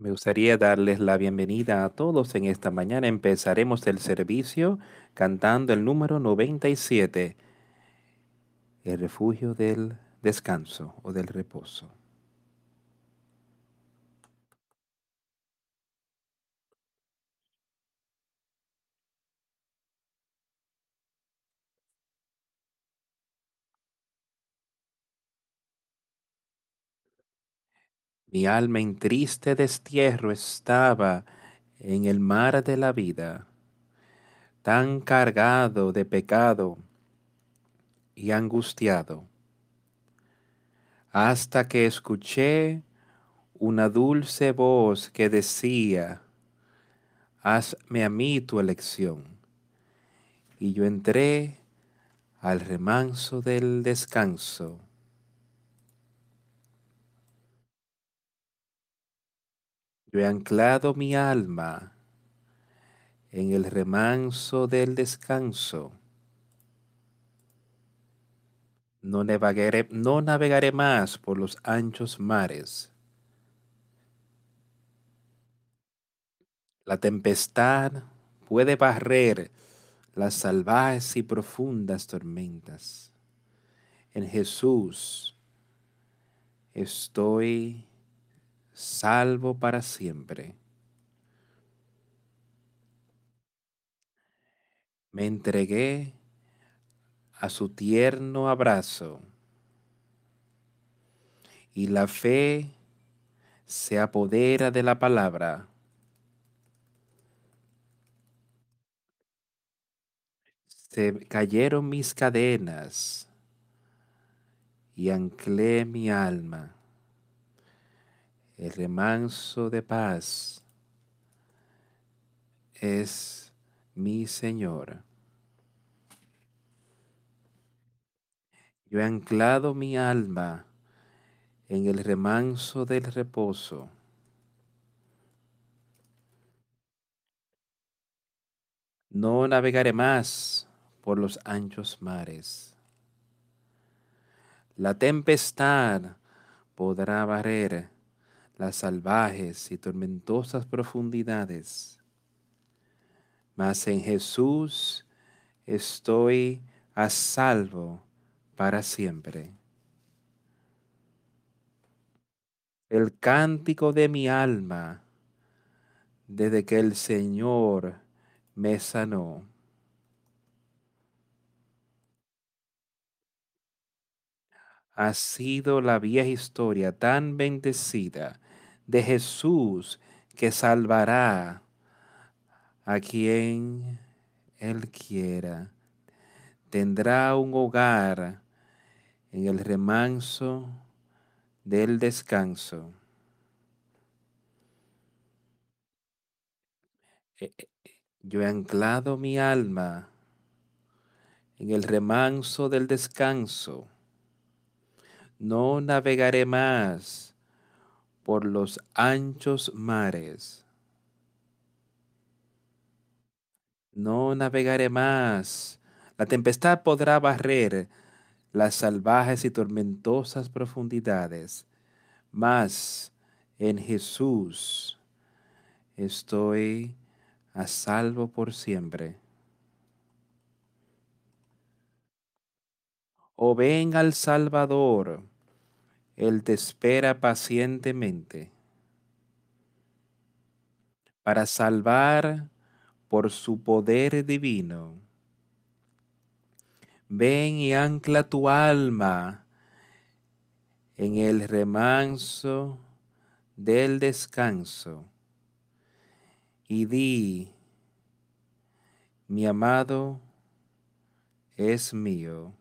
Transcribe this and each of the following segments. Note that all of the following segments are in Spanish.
Me gustaría darles la bienvenida a todos en esta mañana. Empezaremos el servicio cantando el número 97, el refugio del descanso o del reposo. Mi alma en triste destierro estaba en el mar de la vida, tan cargado de pecado y angustiado, hasta que escuché una dulce voz que decía, hazme a mí tu elección. Y yo entré al remanso del descanso Yo he anclado mi alma en el remanso del descanso. No navegaré, no navegaré más por los anchos mares. La tempestad puede barrer las salvajes y profundas tormentas. En Jesús estoy salvo para siempre. Me entregué a su tierno abrazo y la fe se apodera de la palabra. Se cayeron mis cadenas y anclé mi alma el remanso de paz es mi Señor. Yo he anclado mi alma en el remanso del reposo. No navegaré más por los anchos mares. La tempestad podrá barrer las salvajes y tormentosas profundidades. Mas en Jesús estoy a salvo para siempre. El cántico de mi alma desde que el Señor me sanó. Ha sido la vieja historia tan bendecida de Jesús que salvará a quien Él quiera. Tendrá un hogar en el remanso del descanso. Eh, eh, yo he anclado mi alma en el remanso del descanso. No navegaré más por los anchos mares. No navegaré más. La tempestad podrá barrer las salvajes y tormentosas profundidades, mas en Jesús estoy a salvo por siempre. O ven al Salvador él te espera pacientemente para salvar por su poder divino. Ven y ancla tu alma en el remanso del descanso y di, mi amado es mío.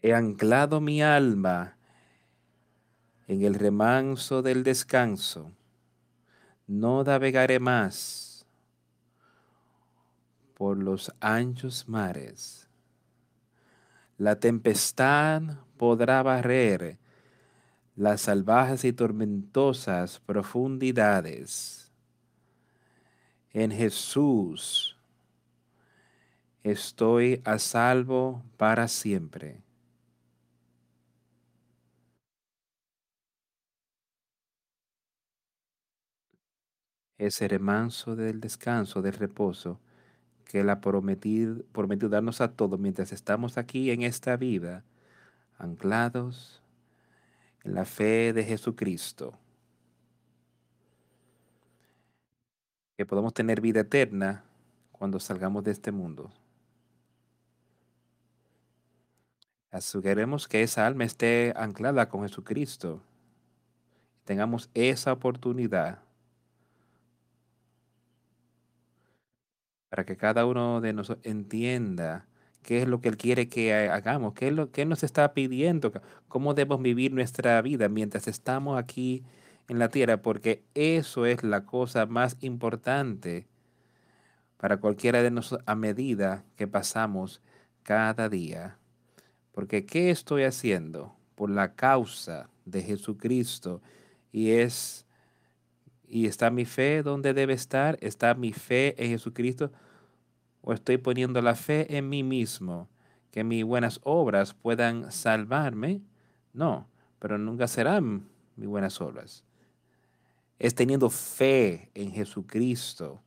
He anclado mi alma en el remanso del descanso. No navegaré más por los anchos mares. La tempestad podrá barrer las salvajes y tormentosas profundidades. En Jesús estoy a salvo para siempre. Ese remanso del descanso, del reposo, que Él ha prometido darnos a todos mientras estamos aquí en esta vida, anclados en la fe de Jesucristo. Que podamos tener vida eterna cuando salgamos de este mundo. Aseguremos que esa alma esté anclada con Jesucristo. Tengamos esa oportunidad para que cada uno de nosotros entienda qué es lo que Él quiere que hagamos, qué es lo que nos está pidiendo, cómo debemos vivir nuestra vida mientras estamos aquí en la tierra, porque eso es la cosa más importante para cualquiera de nosotros a medida que pasamos cada día. Porque ¿qué estoy haciendo? Por la causa de Jesucristo. Y es ¿Y está mi fe donde debe estar? ¿Está mi fe en Jesucristo? ¿O estoy poniendo la fe en mí mismo? Que mis buenas obras puedan salvarme. No, pero nunca serán mis buenas obras. Es teniendo fe en Jesucristo.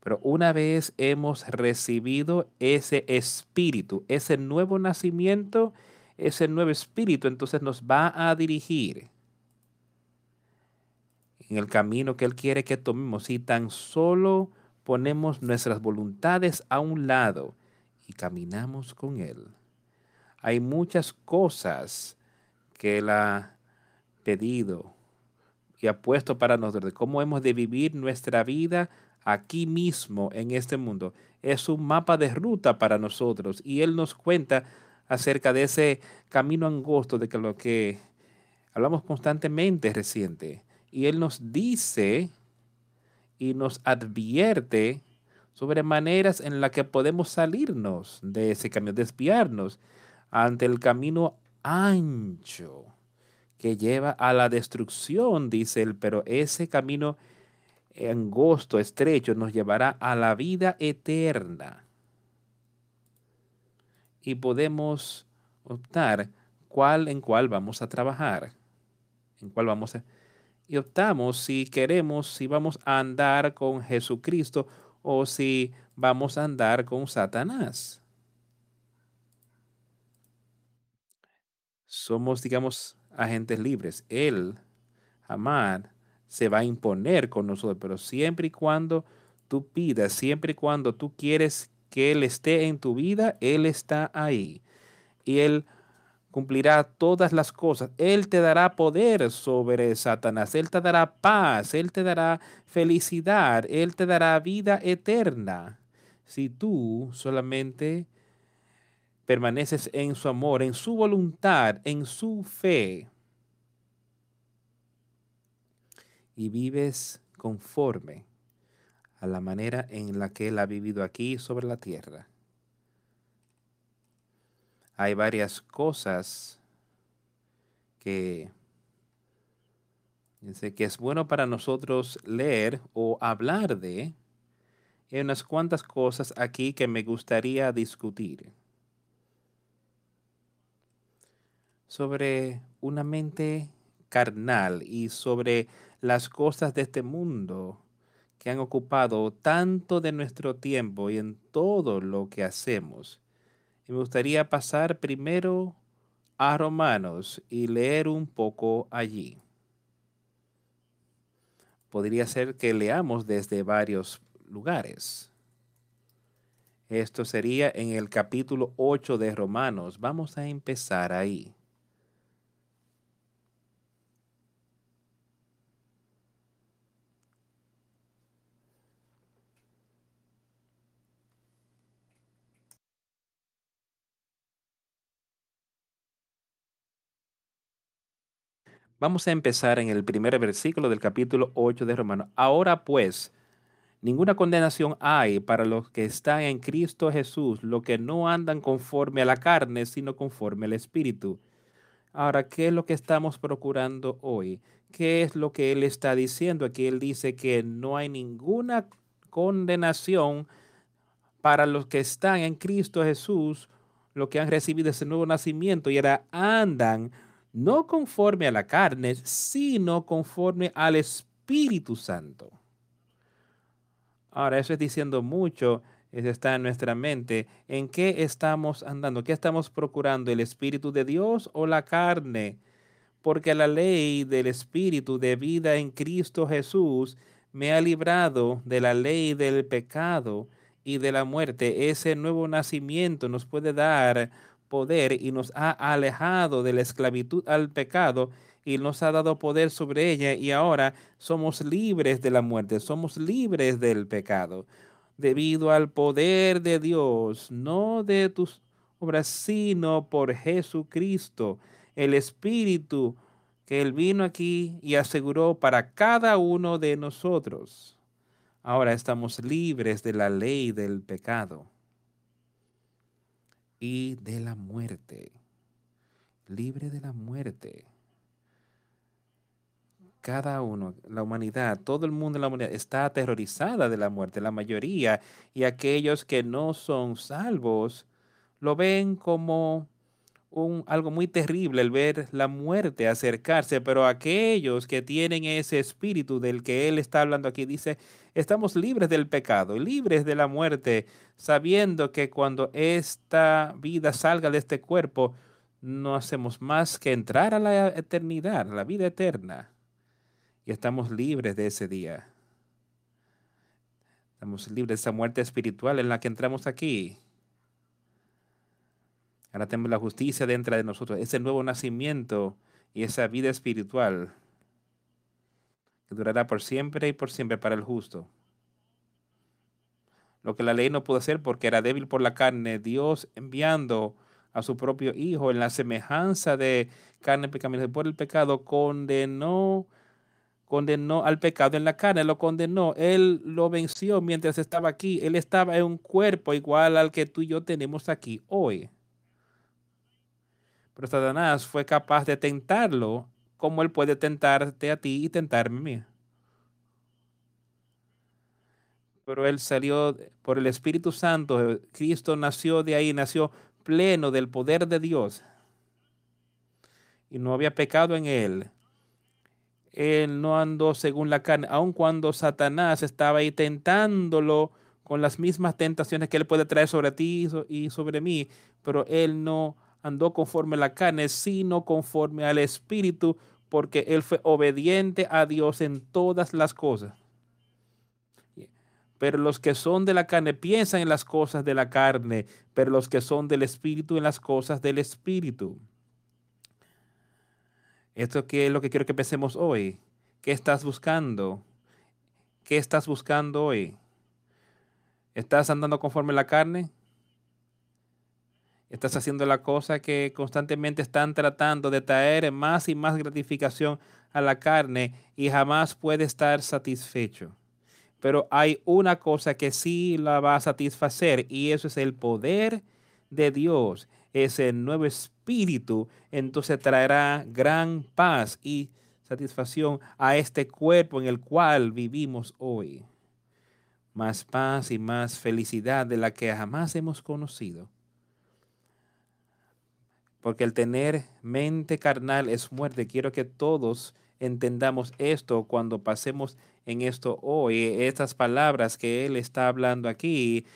Pero una vez hemos recibido ese espíritu, ese nuevo nacimiento, ese nuevo espíritu, entonces nos va a dirigir en el camino que Él quiere que tomemos. Si tan solo ponemos nuestras voluntades a un lado y caminamos con Él. Hay muchas cosas que Él ha pedido y ha puesto para nosotros, de cómo hemos de vivir nuestra vida aquí mismo en este mundo. Es un mapa de ruta para nosotros y Él nos cuenta acerca de ese camino angosto de que lo que hablamos constantemente reciente y Él nos dice y nos advierte sobre maneras en las que podemos salirnos de ese camino, desviarnos ante el camino ancho que lleva a la destrucción, dice él, pero ese camino angosto, estrecho, nos llevará a la vida eterna. Y podemos optar cuál en cuál vamos a trabajar, en cuál vamos a y optamos si queremos, si vamos a andar con Jesucristo o si vamos a andar con Satanás. Somos, digamos, agentes libres. Él, amar, se va a imponer con nosotros, pero siempre y cuando tú pidas, siempre y cuando tú quieres que Él esté en tu vida, Él está ahí. Y Él cumplirá todas las cosas. Él te dará poder sobre Satanás. Él te dará paz. Él te dará felicidad. Él te dará vida eterna. Si tú solamente permaneces en su amor, en su voluntad, en su fe. Y vives conforme a la manera en la que Él ha vivido aquí sobre la tierra hay varias cosas que, que es bueno para nosotros leer o hablar de. Hay unas cuantas cosas aquí que me gustaría discutir. Sobre una mente carnal y sobre las cosas de este mundo que han ocupado tanto de nuestro tiempo y en todo lo que hacemos me gustaría pasar primero a Romanos y leer un poco allí. Podría ser que leamos desde varios lugares. Esto sería en el capítulo 8 de Romanos. Vamos a empezar ahí. Vamos a empezar en el primer versículo del capítulo 8 de Romanos. Ahora pues, ninguna condenación hay para los que están en Cristo Jesús, los que no andan conforme a la carne, sino conforme al Espíritu. Ahora, ¿qué es lo que estamos procurando hoy? ¿Qué es lo que Él está diciendo? Aquí Él dice que no hay ninguna condenación para los que están en Cristo Jesús, los que han recibido ese nuevo nacimiento y ahora andan no conforme a la carne, sino conforme al Espíritu Santo. Ahora, eso es diciendo mucho, está en nuestra mente. ¿En qué estamos andando? ¿Qué estamos procurando? ¿El Espíritu de Dios o la carne? Porque la ley del Espíritu de vida en Cristo Jesús me ha librado de la ley del pecado y de la muerte. Ese nuevo nacimiento nos puede dar poder y nos ha alejado de la esclavitud al pecado y nos ha dado poder sobre ella y ahora somos libres de la muerte, somos libres del pecado, debido al poder de Dios, no de tus obras, sino por Jesucristo, el Espíritu que Él vino aquí y aseguró para cada uno de nosotros. Ahora estamos libres de la ley del pecado y de la muerte. Libre de la muerte. Cada uno, la humanidad, todo el mundo de la humanidad está aterrorizada de la muerte, la mayoría, y aquellos que no son salvos lo ven como un, algo muy terrible el ver la muerte acercarse, pero aquellos que tienen ese espíritu del que él está hablando aquí, dice, estamos libres del pecado, libres de la muerte, sabiendo que cuando esta vida salga de este cuerpo, no hacemos más que entrar a la eternidad, la vida eterna y estamos libres de ese día. Estamos libres de esa muerte espiritual en la que entramos aquí. Ahora tenemos la justicia dentro de nosotros, ese nuevo nacimiento y esa vida espiritual que durará por siempre y por siempre para el justo. Lo que la ley no pudo hacer porque era débil por la carne, Dios enviando a su propio Hijo en la semejanza de carne pecaminosa por el pecado, condenó condenó al pecado en la carne, lo condenó, él lo venció mientras estaba aquí, él estaba en un cuerpo igual al que tú y yo tenemos aquí hoy. Pero Satanás fue capaz de tentarlo como él puede tentarte a ti y tentarme a mí. Pero él salió por el Espíritu Santo, Cristo nació de ahí, nació pleno del poder de Dios. Y no había pecado en él él no andó según la carne, aun cuando Satanás estaba ahí tentándolo con las mismas tentaciones que él puede traer sobre ti y sobre mí, pero él no andó conforme a la carne, sino conforme al Espíritu, porque él fue obediente a Dios en todas las cosas. Pero los que son de la carne piensan en las cosas de la carne, pero los que son del Espíritu en las cosas del Espíritu. Esto es lo que quiero que pensemos hoy. ¿Qué estás buscando? ¿Qué estás buscando hoy? ¿Estás andando conforme a la carne? ¿Estás haciendo la cosa que constantemente están tratando de traer más y más gratificación a la carne y jamás puede estar satisfecho? Pero hay una cosa que sí la va a satisfacer y eso es el poder de Dios ese nuevo espíritu, entonces traerá gran paz y satisfacción a este cuerpo en el cual vivimos hoy. Más paz y más felicidad de la que jamás hemos conocido. Porque el tener mente carnal es muerte. Quiero que todos entendamos esto cuando pasemos en esto hoy. Estas palabras que Él está hablando aquí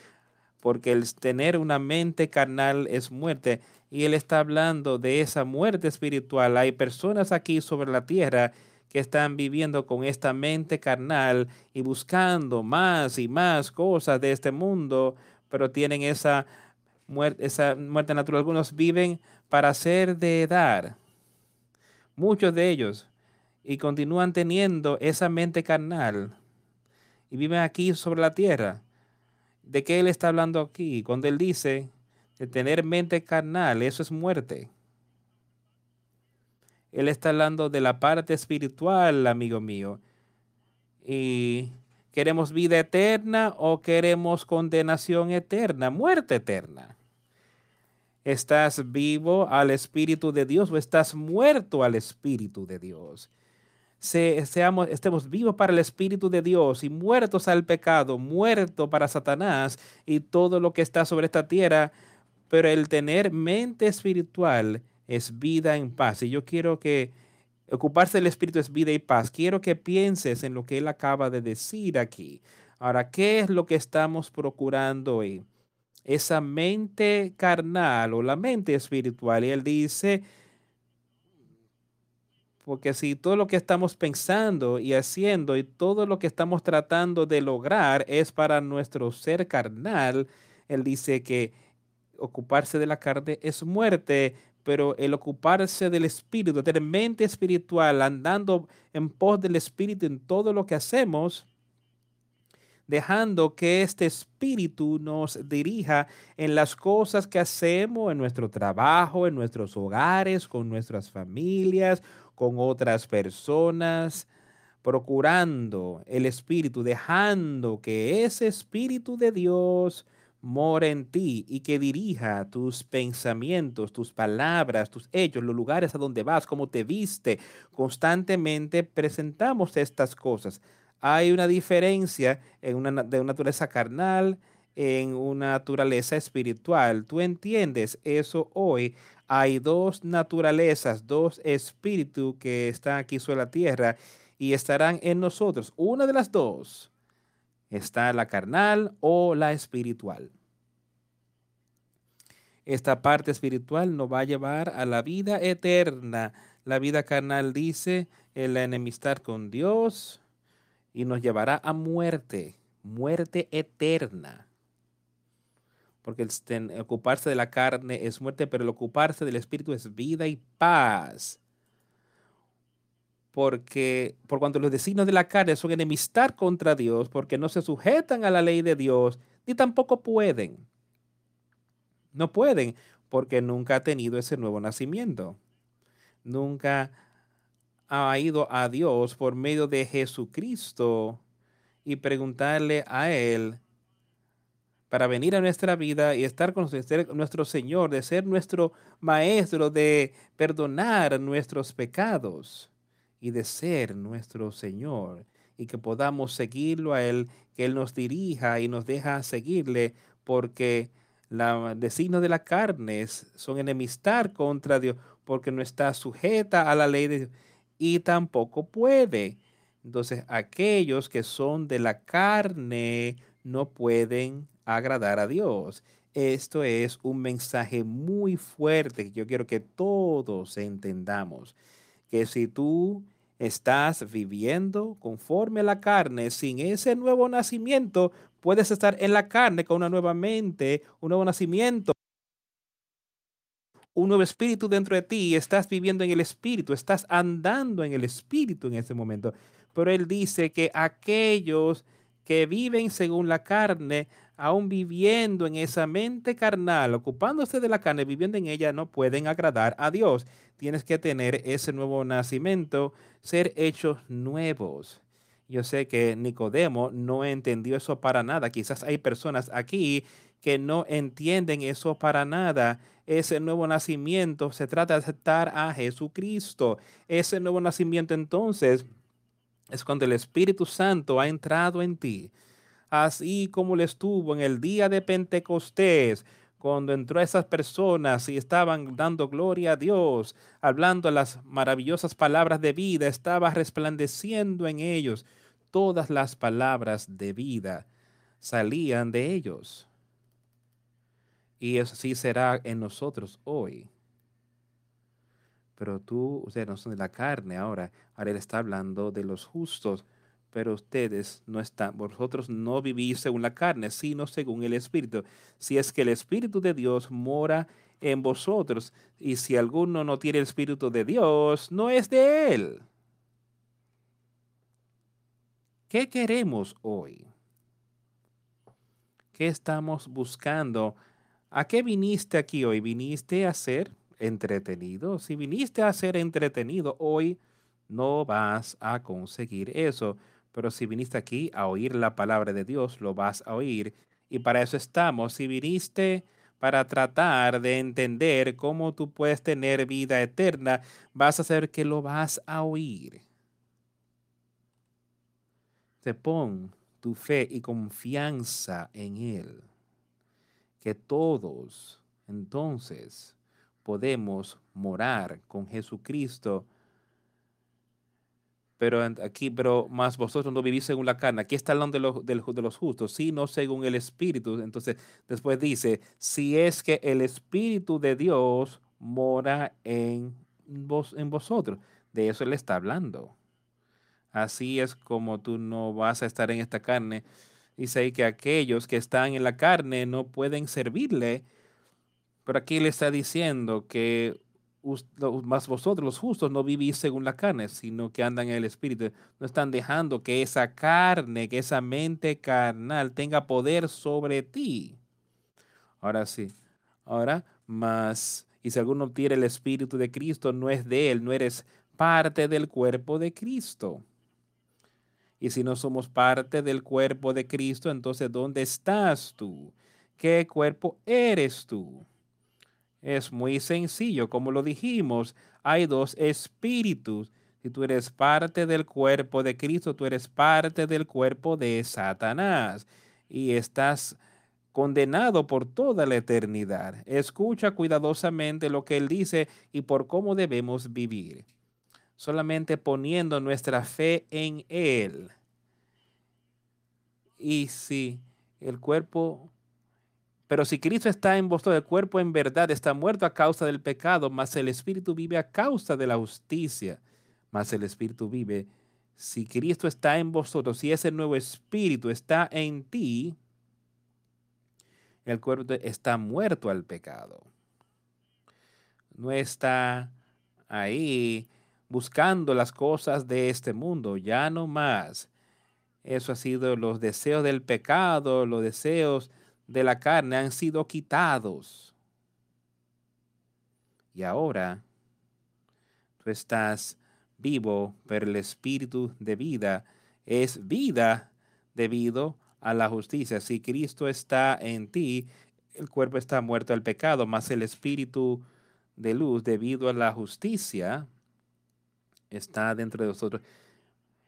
porque el tener una mente carnal es muerte. Y él está hablando de esa muerte espiritual. Hay personas aquí sobre la tierra que están viviendo con esta mente carnal y buscando más y más cosas de este mundo, pero tienen esa muerte, esa muerte natural. Algunos viven para ser de edad. Muchos de ellos. Y continúan teniendo esa mente carnal. Y viven aquí sobre la tierra ¿De qué él está hablando aquí? Cuando él dice de tener mente carnal, eso es muerte. Él está hablando de la parte espiritual, amigo mío. Y queremos vida eterna o queremos condenación eterna, muerte eterna. ¿Estás vivo al Espíritu de Dios o estás muerto al Espíritu de Dios? seamos, estemos vivos para el Espíritu de Dios y muertos al pecado, muertos para Satanás y todo lo que está sobre esta tierra, pero el tener mente espiritual es vida en paz. Y yo quiero que ocuparse del Espíritu es vida y paz. Quiero que pienses en lo que Él acaba de decir aquí. Ahora, ¿qué es lo que estamos procurando hoy? Esa mente carnal o la mente espiritual. Y él dice, porque si todo lo que estamos pensando y haciendo y todo lo que estamos tratando de lograr es para nuestro ser carnal, él dice que ocuparse de la carne es muerte, pero el ocuparse del espíritu, tener mente espiritual, andando en pos del espíritu en todo lo que hacemos, dejando que este espíritu nos dirija en las cosas que hacemos, en nuestro trabajo, en nuestros hogares, con nuestras familias, con otras personas, procurando el espíritu, dejando que ese espíritu de Dios mora en ti y que dirija tus pensamientos, tus palabras, tus hechos, los lugares a donde vas, cómo te viste. Constantemente presentamos estas cosas. Hay una diferencia en una, de una naturaleza carnal, en una naturaleza espiritual. ¿Tú entiendes eso hoy? Hay dos naturalezas, dos espíritus que están aquí sobre la tierra y estarán en nosotros. Una de las dos está la carnal o la espiritual. Esta parte espiritual nos va a llevar a la vida eterna. La vida carnal dice el enemistad con Dios y nos llevará a muerte, muerte eterna. Porque el ocuparse de la carne es muerte, pero el ocuparse del espíritu es vida y paz porque por cuanto los designios de la carne son enemistad contra Dios, porque no se sujetan a la ley de Dios, ni tampoco pueden. No pueden, porque nunca ha tenido ese nuevo nacimiento. Nunca ha ido a Dios por medio de Jesucristo y preguntarle a Él para venir a nuestra vida y estar con nuestro Señor, de ser nuestro Maestro, de perdonar nuestros pecados y de ser nuestro Señor y que podamos seguirlo a Él, que Él nos dirija y nos deja seguirle, porque la designo de la carne son enemistar contra Dios, porque no está sujeta a la ley de Dios y tampoco puede. Entonces, aquellos que son de la carne no pueden agradar a Dios. Esto es un mensaje muy fuerte que yo quiero que todos entendamos que si tú estás viviendo conforme a la carne, sin ese nuevo nacimiento, puedes estar en la carne con una nueva mente, un nuevo nacimiento, un nuevo espíritu dentro de ti, estás viviendo en el espíritu, estás andando en el espíritu en ese momento. Pero él dice que aquellos que viven según la carne, aún viviendo en esa mente carnal, ocupándose de la carne, viviendo en ella, no pueden agradar a Dios. Tienes que tener ese nuevo nacimiento, ser hechos nuevos. Yo sé que Nicodemo no entendió eso para nada. Quizás hay personas aquí que no entienden eso para nada. Ese nuevo nacimiento se trata de aceptar a Jesucristo. Ese nuevo nacimiento entonces es cuando el Espíritu Santo ha entrado en ti así como le estuvo en el día de Pentecostés, cuando entró a esas personas y estaban dando gloria a Dios, hablando las maravillosas palabras de vida, estaba resplandeciendo en ellos. Todas las palabras de vida salían de ellos. Y eso sí será en nosotros hoy. Pero tú, ustedes no son de la carne ahora. Ahora él está hablando de los justos pero ustedes no están, vosotros no vivís según la carne, sino según el Espíritu. Si es que el Espíritu de Dios mora en vosotros, y si alguno no tiene el Espíritu de Dios, no es de Él. ¿Qué queremos hoy? ¿Qué estamos buscando? ¿A qué viniste aquí hoy? ¿Viniste a ser entretenido? Si viniste a ser entretenido hoy, no vas a conseguir eso pero si viniste aquí a oír la palabra de Dios, lo vas a oír. Y para eso estamos. Si viniste para tratar de entender cómo tú puedes tener vida eterna, vas a hacer que lo vas a oír. Te pon tu fe y confianza en Él. Que todos entonces podemos morar con Jesucristo pero aquí, pero más vosotros no vivís según la carne. Aquí está hablando de los, de, los, justos, sino según el Espíritu. Entonces, después dice, si es que el Espíritu de Dios mora en, vos, en vosotros. De eso él está hablando. Así es como tú no vas a estar en esta carne. Dice que aquellos que están en la carne no pueden servirle. Pero aquí le está diciendo que más vosotros los justos no vivís según la carne, sino que andan en el espíritu. No están dejando que esa carne, que esa mente carnal tenga poder sobre ti. Ahora sí. Ahora, más, y si alguno tiene el espíritu de Cristo, no es de él, no eres parte del cuerpo de Cristo. Y si no somos parte del cuerpo de Cristo, entonces ¿dónde estás tú? ¿Qué cuerpo eres tú? Es muy sencillo, como lo dijimos, hay dos espíritus. Si tú eres parte del cuerpo de Cristo, tú eres parte del cuerpo de Satanás y estás condenado por toda la eternidad. Escucha cuidadosamente lo que él dice y por cómo debemos vivir. Solamente poniendo nuestra fe en él. Y si el cuerpo pero si Cristo está en vosotros, el cuerpo en verdad está muerto a causa del pecado, mas el espíritu vive a causa de la justicia. Mas el espíritu vive. Si Cristo está en vosotros, si ese nuevo espíritu está en ti, el cuerpo está muerto al pecado. No está ahí buscando las cosas de este mundo, ya no más. Eso ha sido los deseos del pecado, los deseos de la carne han sido quitados. Y ahora tú estás vivo, pero el espíritu de vida es vida debido a la justicia. Si Cristo está en ti, el cuerpo está muerto al pecado, más el espíritu de luz debido a la justicia está dentro de nosotros.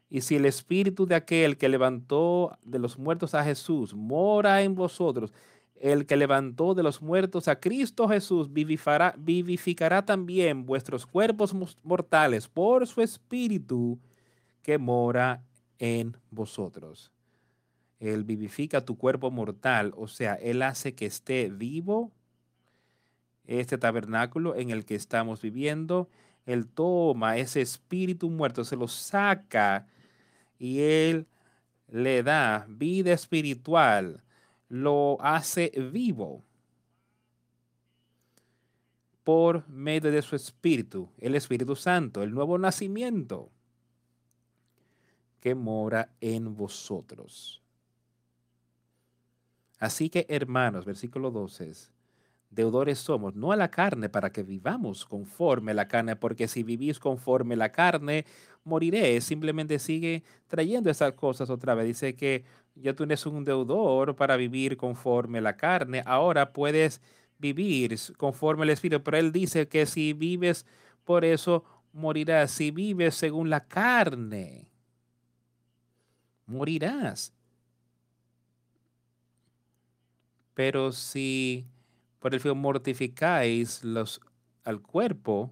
Y si el espíritu de aquel que levantó de los muertos a Jesús mora en vosotros, el que levantó de los muertos a Cristo Jesús vivificará, vivificará también vuestros cuerpos mortales por su espíritu que mora en vosotros. Él vivifica tu cuerpo mortal, o sea, Él hace que esté vivo este tabernáculo en el que estamos viviendo. Él toma ese espíritu muerto, se lo saca y Él le da vida espiritual, lo hace vivo por medio de su Espíritu, el Espíritu Santo, el nuevo nacimiento que mora en vosotros. Así que, hermanos, versículo 12, deudores somos, no a la carne, para que vivamos conforme a la carne, porque si vivís conforme a la carne, moriré. Simplemente sigue trayendo esas cosas otra vez. Dice que ya tú eres un deudor para vivir conforme a la carne. Ahora puedes vivir conforme al Espíritu. Pero él dice que si vives por eso, morirás. Si vives según la carne, morirás. Pero si por el fin mortificáis los, al cuerpo,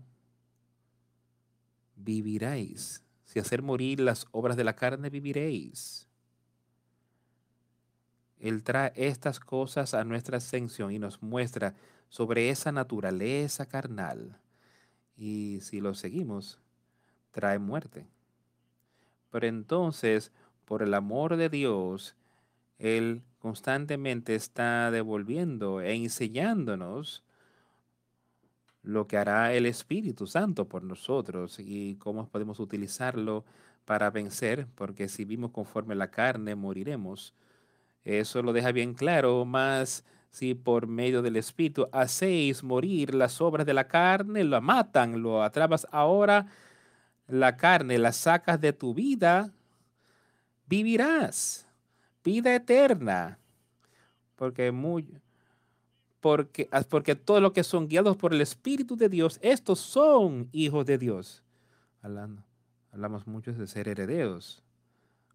viviréis. Si hacer morir las obras de la carne, viviréis. Él trae estas cosas a nuestra ascensión y nos muestra sobre esa naturaleza carnal. Y si lo seguimos, trae muerte. Pero entonces, por el amor de Dios, Él constantemente está devolviendo e enseñándonos lo que hará el Espíritu Santo por nosotros y cómo podemos utilizarlo para vencer, porque si vivimos conforme la carne, moriremos. Eso lo deja bien claro, más si por medio del Espíritu hacéis morir las obras de la carne, lo matan, lo atrapas ahora, la carne la sacas de tu vida, vivirás, vida eterna, porque muy, porque, porque todos los que son guiados por el Espíritu de Dios, estos son hijos de Dios. Hablando, hablamos mucho de ser herederos,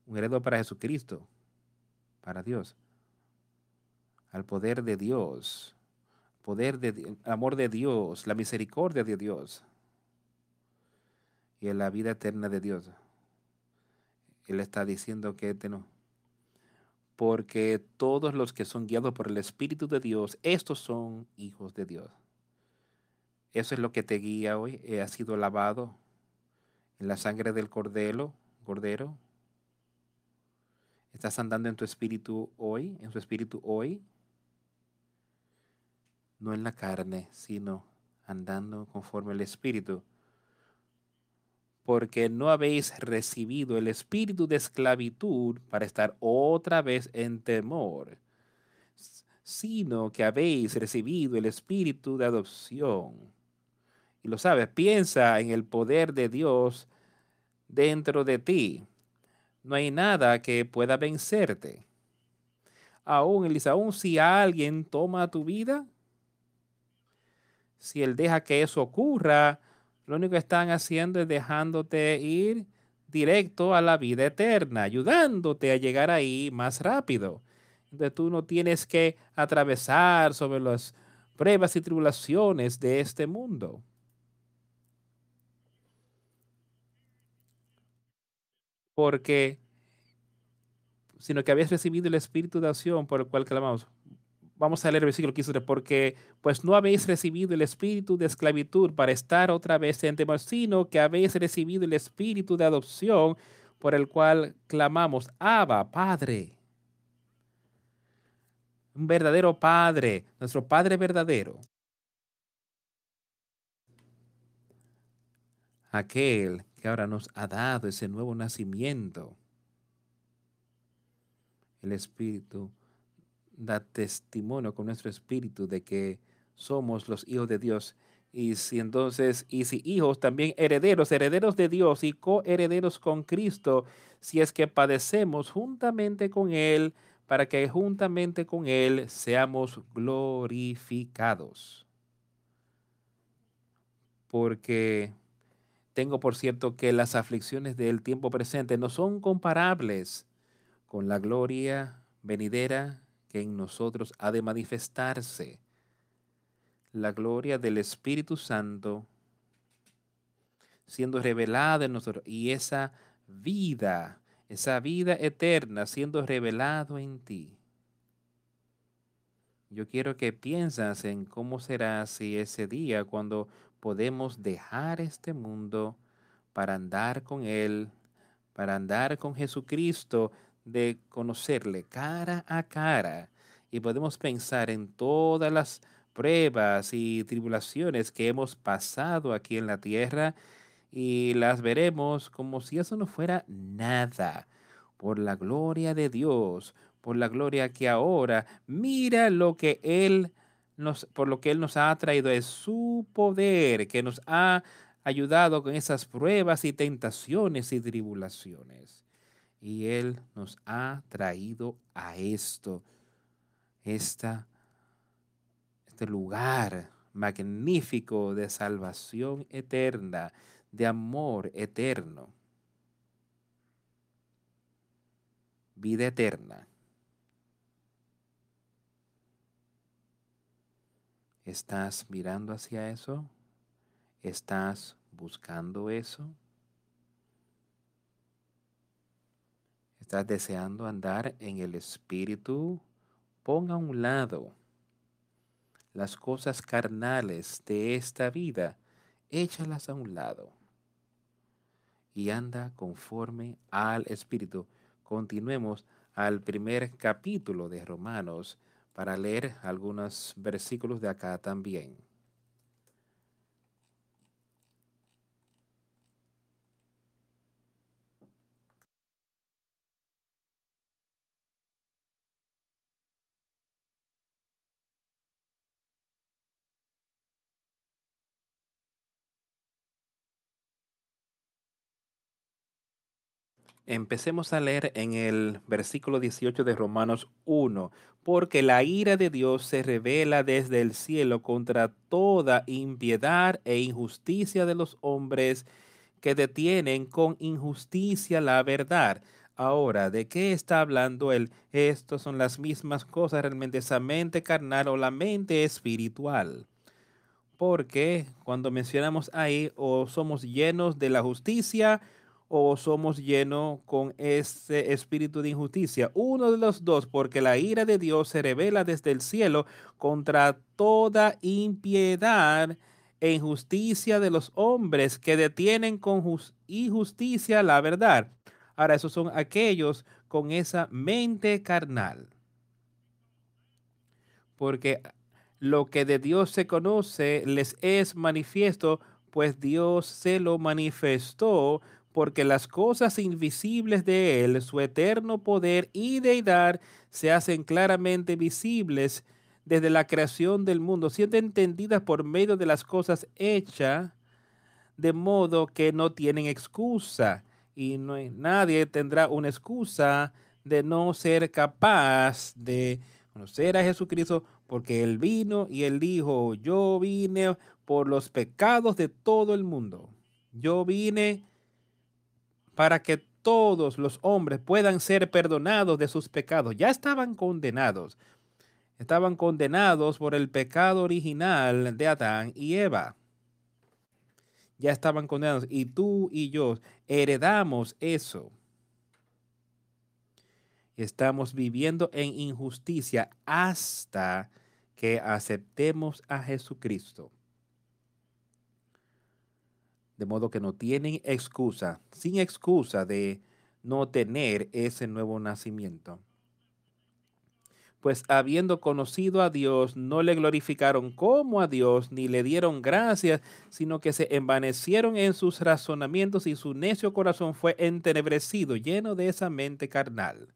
un heredero para Jesucristo, para Dios, al poder de Dios, poder de amor de Dios, la misericordia de Dios y en la vida eterna de Dios. Él está diciendo que te no. Porque todos los que son guiados por el Espíritu de Dios, estos son hijos de Dios. Eso es lo que te guía hoy. Eh, ha sido lavado en la sangre del cordero, cordero. Estás andando en tu espíritu hoy, en su espíritu hoy. No en la carne, sino andando conforme al espíritu porque no habéis recibido el espíritu de esclavitud para estar otra vez en temor, sino que habéis recibido el espíritu de adopción. Y lo sabes, piensa en el poder de Dios dentro de ti. No hay nada que pueda vencerte. Aún, Elisa, aún si alguien toma tu vida, si él deja que eso ocurra, lo único que están haciendo es dejándote ir directo a la vida eterna, ayudándote a llegar ahí más rápido. Entonces tú no tienes que atravesar sobre las pruebas y tribulaciones de este mundo. Porque, sino que habías recibido el espíritu de acción por el cual clamamos vamos a leer el versículo 15, porque pues no habéis recibido el espíritu de esclavitud para estar otra vez en temor, sino que habéis recibido el espíritu de adopción por el cual clamamos, Abba, Padre. Un verdadero Padre, nuestro Padre verdadero. Aquel que ahora nos ha dado ese nuevo nacimiento. El Espíritu da testimonio con nuestro espíritu de que somos los hijos de Dios. Y si entonces, y si hijos, también herederos, herederos de Dios y coherederos con Cristo, si es que padecemos juntamente con Él, para que juntamente con Él seamos glorificados. Porque tengo por cierto que las aflicciones del tiempo presente no son comparables con la gloria venidera en nosotros ha de manifestarse la gloria del Espíritu Santo siendo revelada en nosotros y esa vida, esa vida eterna siendo revelado en ti. Yo quiero que piensas en cómo será si ese día cuando podemos dejar este mundo para andar con Él, para andar con Jesucristo, de conocerle cara a cara y podemos pensar en todas las pruebas y tribulaciones que hemos pasado aquí en la tierra y las veremos como si eso no fuera nada. Por la gloria de Dios, por la gloria que ahora, mira lo que Él nos, por lo que Él nos ha traído, es su poder que nos ha ayudado con esas pruebas y tentaciones y tribulaciones. Y Él nos ha traído a esto, esta, este lugar magnífico de salvación eterna, de amor eterno, vida eterna. ¿Estás mirando hacia eso? ¿Estás buscando eso? Estás deseando andar en el Espíritu, ponga a un lado las cosas carnales de esta vida, échalas a un lado y anda conforme al Espíritu. Continuemos al primer capítulo de Romanos para leer algunos versículos de acá también. Empecemos a leer en el versículo 18 de Romanos 1, porque la ira de Dios se revela desde el cielo contra toda impiedad e injusticia de los hombres que detienen con injusticia la verdad. Ahora, ¿de qué está hablando él? Estas son las mismas cosas realmente, esa mente carnal o la mente espiritual. Porque cuando mencionamos ahí, o somos llenos de la justicia, o somos llenos con ese espíritu de injusticia. Uno de los dos, porque la ira de Dios se revela desde el cielo contra toda impiedad e injusticia de los hombres que detienen con injusticia la verdad. Ahora, esos son aquellos con esa mente carnal. Porque lo que de Dios se conoce les es manifiesto, pues Dios se lo manifestó porque las cosas invisibles de Él, su eterno poder y deidad, se hacen claramente visibles desde la creación del mundo, siendo entendidas por medio de las cosas hechas, de modo que no tienen excusa. Y no, nadie tendrá una excusa de no ser capaz de conocer a Jesucristo, porque Él vino y Él dijo, yo vine por los pecados de todo el mundo. Yo vine para que todos los hombres puedan ser perdonados de sus pecados. Ya estaban condenados. Estaban condenados por el pecado original de Adán y Eva. Ya estaban condenados. Y tú y yo heredamos eso. Estamos viviendo en injusticia hasta que aceptemos a Jesucristo. De modo que no tienen excusa, sin excusa de no tener ese nuevo nacimiento. Pues habiendo conocido a Dios, no le glorificaron como a Dios, ni le dieron gracias, sino que se envanecieron en sus razonamientos y su necio corazón fue entenebrecido, lleno de esa mente carnal.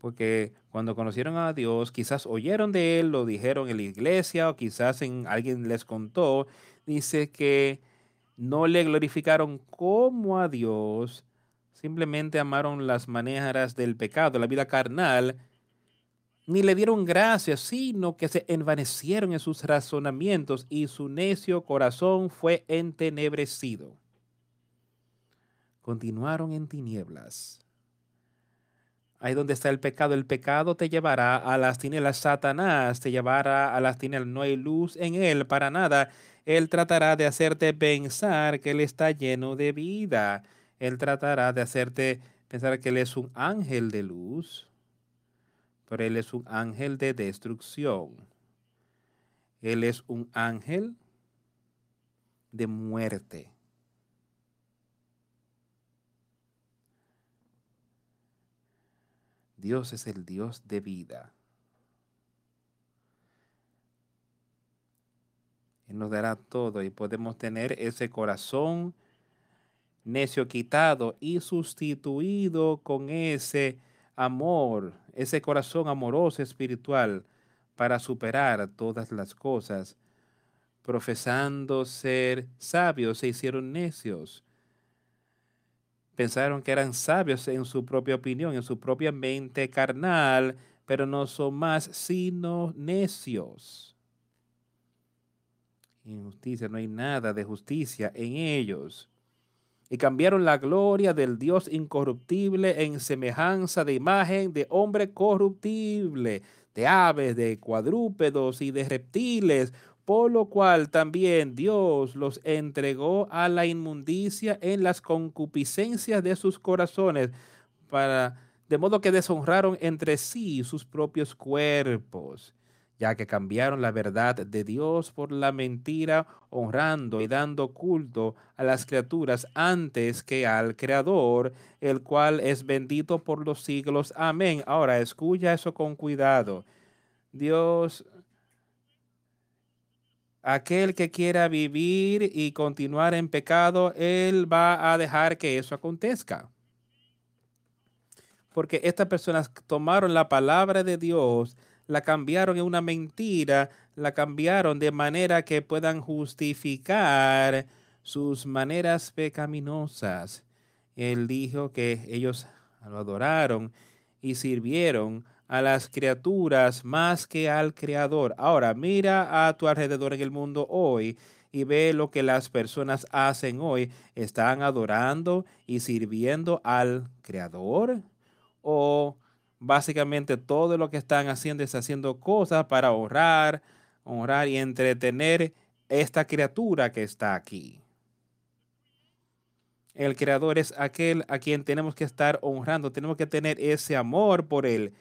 Porque cuando conocieron a Dios, quizás oyeron de Él, lo dijeron en la iglesia o quizás en, alguien les contó dice que no le glorificaron como a Dios, simplemente amaron las maneras del pecado, la vida carnal, ni le dieron gracias, sino que se envanecieron en sus razonamientos y su necio corazón fue entenebrecido. Continuaron en tinieblas. Ahí donde está el pecado, el pecado te llevará a las tinieblas. Satanás te llevará a las tinieblas. No hay luz en él para nada. Él tratará de hacerte pensar que Él está lleno de vida. Él tratará de hacerte pensar que Él es un ángel de luz, pero Él es un ángel de destrucción. Él es un ángel de muerte. Dios es el Dios de vida. Nos dará todo y podemos tener ese corazón necio quitado y sustituido con ese amor, ese corazón amoroso espiritual para superar todas las cosas. Profesando ser sabios, se hicieron necios. Pensaron que eran sabios en su propia opinión, en su propia mente carnal, pero no son más sino necios injusticia, no hay nada de justicia en ellos. Y cambiaron la gloria del Dios incorruptible en semejanza de imagen de hombre corruptible, de aves, de cuadrúpedos y de reptiles, por lo cual también Dios los entregó a la inmundicia en las concupiscencias de sus corazones, para, de modo que deshonraron entre sí sus propios cuerpos ya que cambiaron la verdad de Dios por la mentira, honrando y dando culto a las criaturas antes que al Creador, el cual es bendito por los siglos. Amén. Ahora, escucha eso con cuidado. Dios, aquel que quiera vivir y continuar en pecado, Él va a dejar que eso acontezca. Porque estas personas tomaron la palabra de Dios, la cambiaron en una mentira, la cambiaron de manera que puedan justificar sus maneras pecaminosas. Él dijo que ellos lo adoraron y sirvieron a las criaturas más que al Creador. Ahora, mira a tu alrededor en el mundo hoy y ve lo que las personas hacen hoy. ¿Están adorando y sirviendo al Creador? ¿O básicamente todo lo que están haciendo es haciendo cosas para ahorrar, honrar y entretener esta criatura que está aquí. El creador es aquel a quien tenemos que estar honrando, tenemos que tener ese amor por él,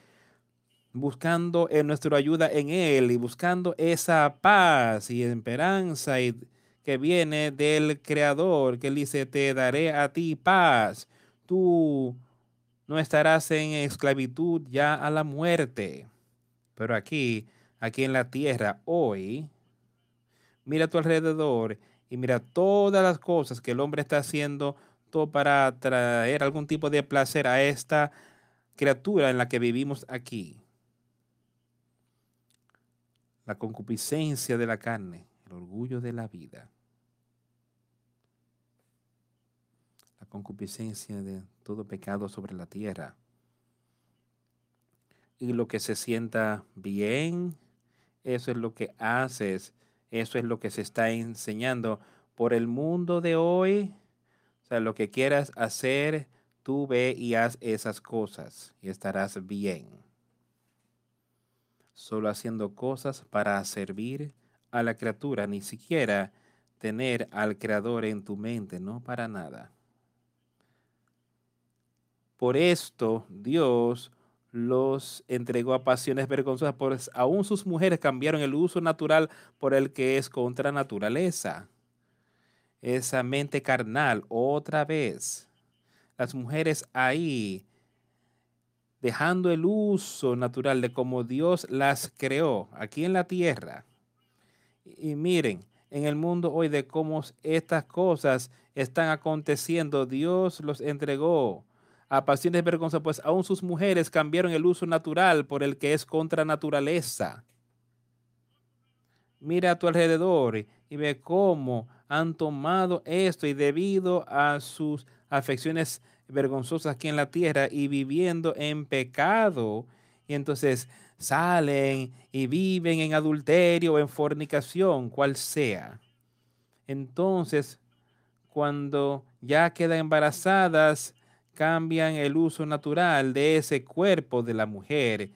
buscando en nuestra ayuda en él y buscando esa paz y esperanza y que viene del creador, que él dice, te daré a ti paz, tú no estarás en esclavitud ya a la muerte. Pero aquí, aquí en la tierra, hoy, mira a tu alrededor y mira todas las cosas que el hombre está haciendo todo para traer algún tipo de placer a esta criatura en la que vivimos aquí. La concupiscencia de la carne, el orgullo de la vida. Concupiscencia de todo pecado sobre la tierra. Y lo que se sienta bien, eso es lo que haces eso es lo que se está enseñando por el mundo de hoy. O sea, lo que quieras hacer, tú ve y haz esas cosas y estarás bien. Solo haciendo cosas para servir a la criatura, ni siquiera tener al creador en tu mente, no para nada. Por esto Dios los entregó a pasiones vergonzosas, pues aún sus mujeres cambiaron el uso natural por el que es contra naturaleza. Esa mente carnal, otra vez. Las mujeres ahí, dejando el uso natural de como Dios las creó aquí en la tierra. Y miren, en el mundo hoy de cómo estas cosas están aconteciendo, Dios los entregó a pasiones vergonzosas, pues aún sus mujeres cambiaron el uso natural por el que es contra naturaleza. Mira a tu alrededor y ve cómo han tomado esto y debido a sus afecciones vergonzosas aquí en la tierra y viviendo en pecado, y entonces salen y viven en adulterio o en fornicación, cual sea. Entonces, cuando ya quedan embarazadas, cambian el uso natural de ese cuerpo de la mujer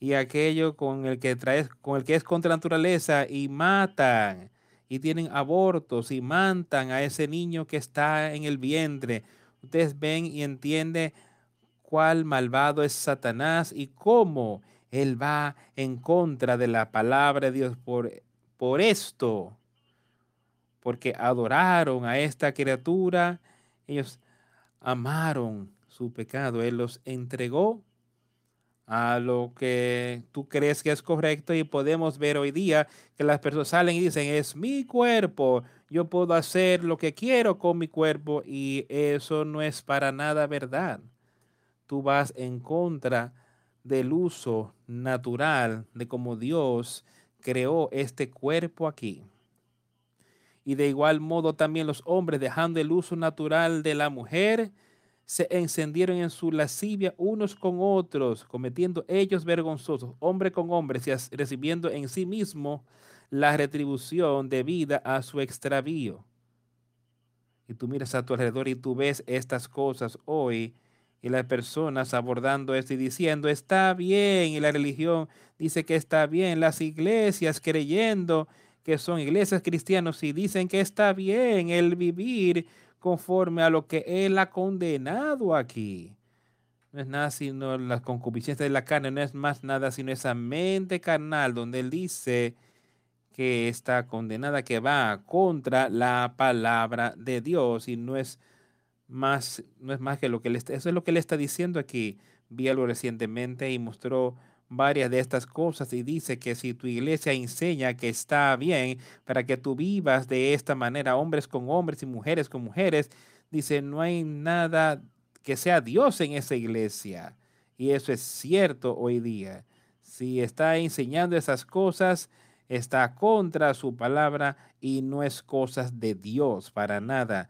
y aquello con el que trae, con el que es contra naturaleza y matan y tienen abortos y matan a ese niño que está en el vientre. Ustedes ven y entienden cuál malvado es Satanás y cómo él va en contra de la palabra de Dios por, por esto, porque adoraron a esta criatura, ellos amaron su pecado. Él los entregó a lo que tú crees que es correcto y podemos ver hoy día que las personas salen y dicen, es mi cuerpo, yo puedo hacer lo que quiero con mi cuerpo y eso no es para nada verdad. Tú vas en contra del uso natural de cómo Dios creó este cuerpo aquí. Y de igual modo también los hombres, dejando el uso natural de la mujer, se encendieron en su lascivia unos con otros, cometiendo ellos vergonzosos, hombre con hombre, recibiendo en sí mismo la retribución debida a su extravío. Y tú miras a tu alrededor y tú ves estas cosas hoy y las personas abordando esto y diciendo, está bien, y la religión dice que está bien, las iglesias creyendo que son iglesias cristianas y dicen que está bien el vivir conforme a lo que Él ha condenado aquí. No es nada sino las concupiscencias de la carne, no es más nada sino esa mente carnal donde Él dice que está condenada, que va contra la palabra de Dios y no es más, no es más que lo que Él está, eso es lo que Él está diciendo aquí. Vi algo recientemente y mostró varias de estas cosas y dice que si tu iglesia enseña que está bien para que tú vivas de esta manera, hombres con hombres y mujeres con mujeres, dice, no hay nada que sea Dios en esa iglesia. Y eso es cierto hoy día. Si está enseñando esas cosas, está contra su palabra y no es cosas de Dios para nada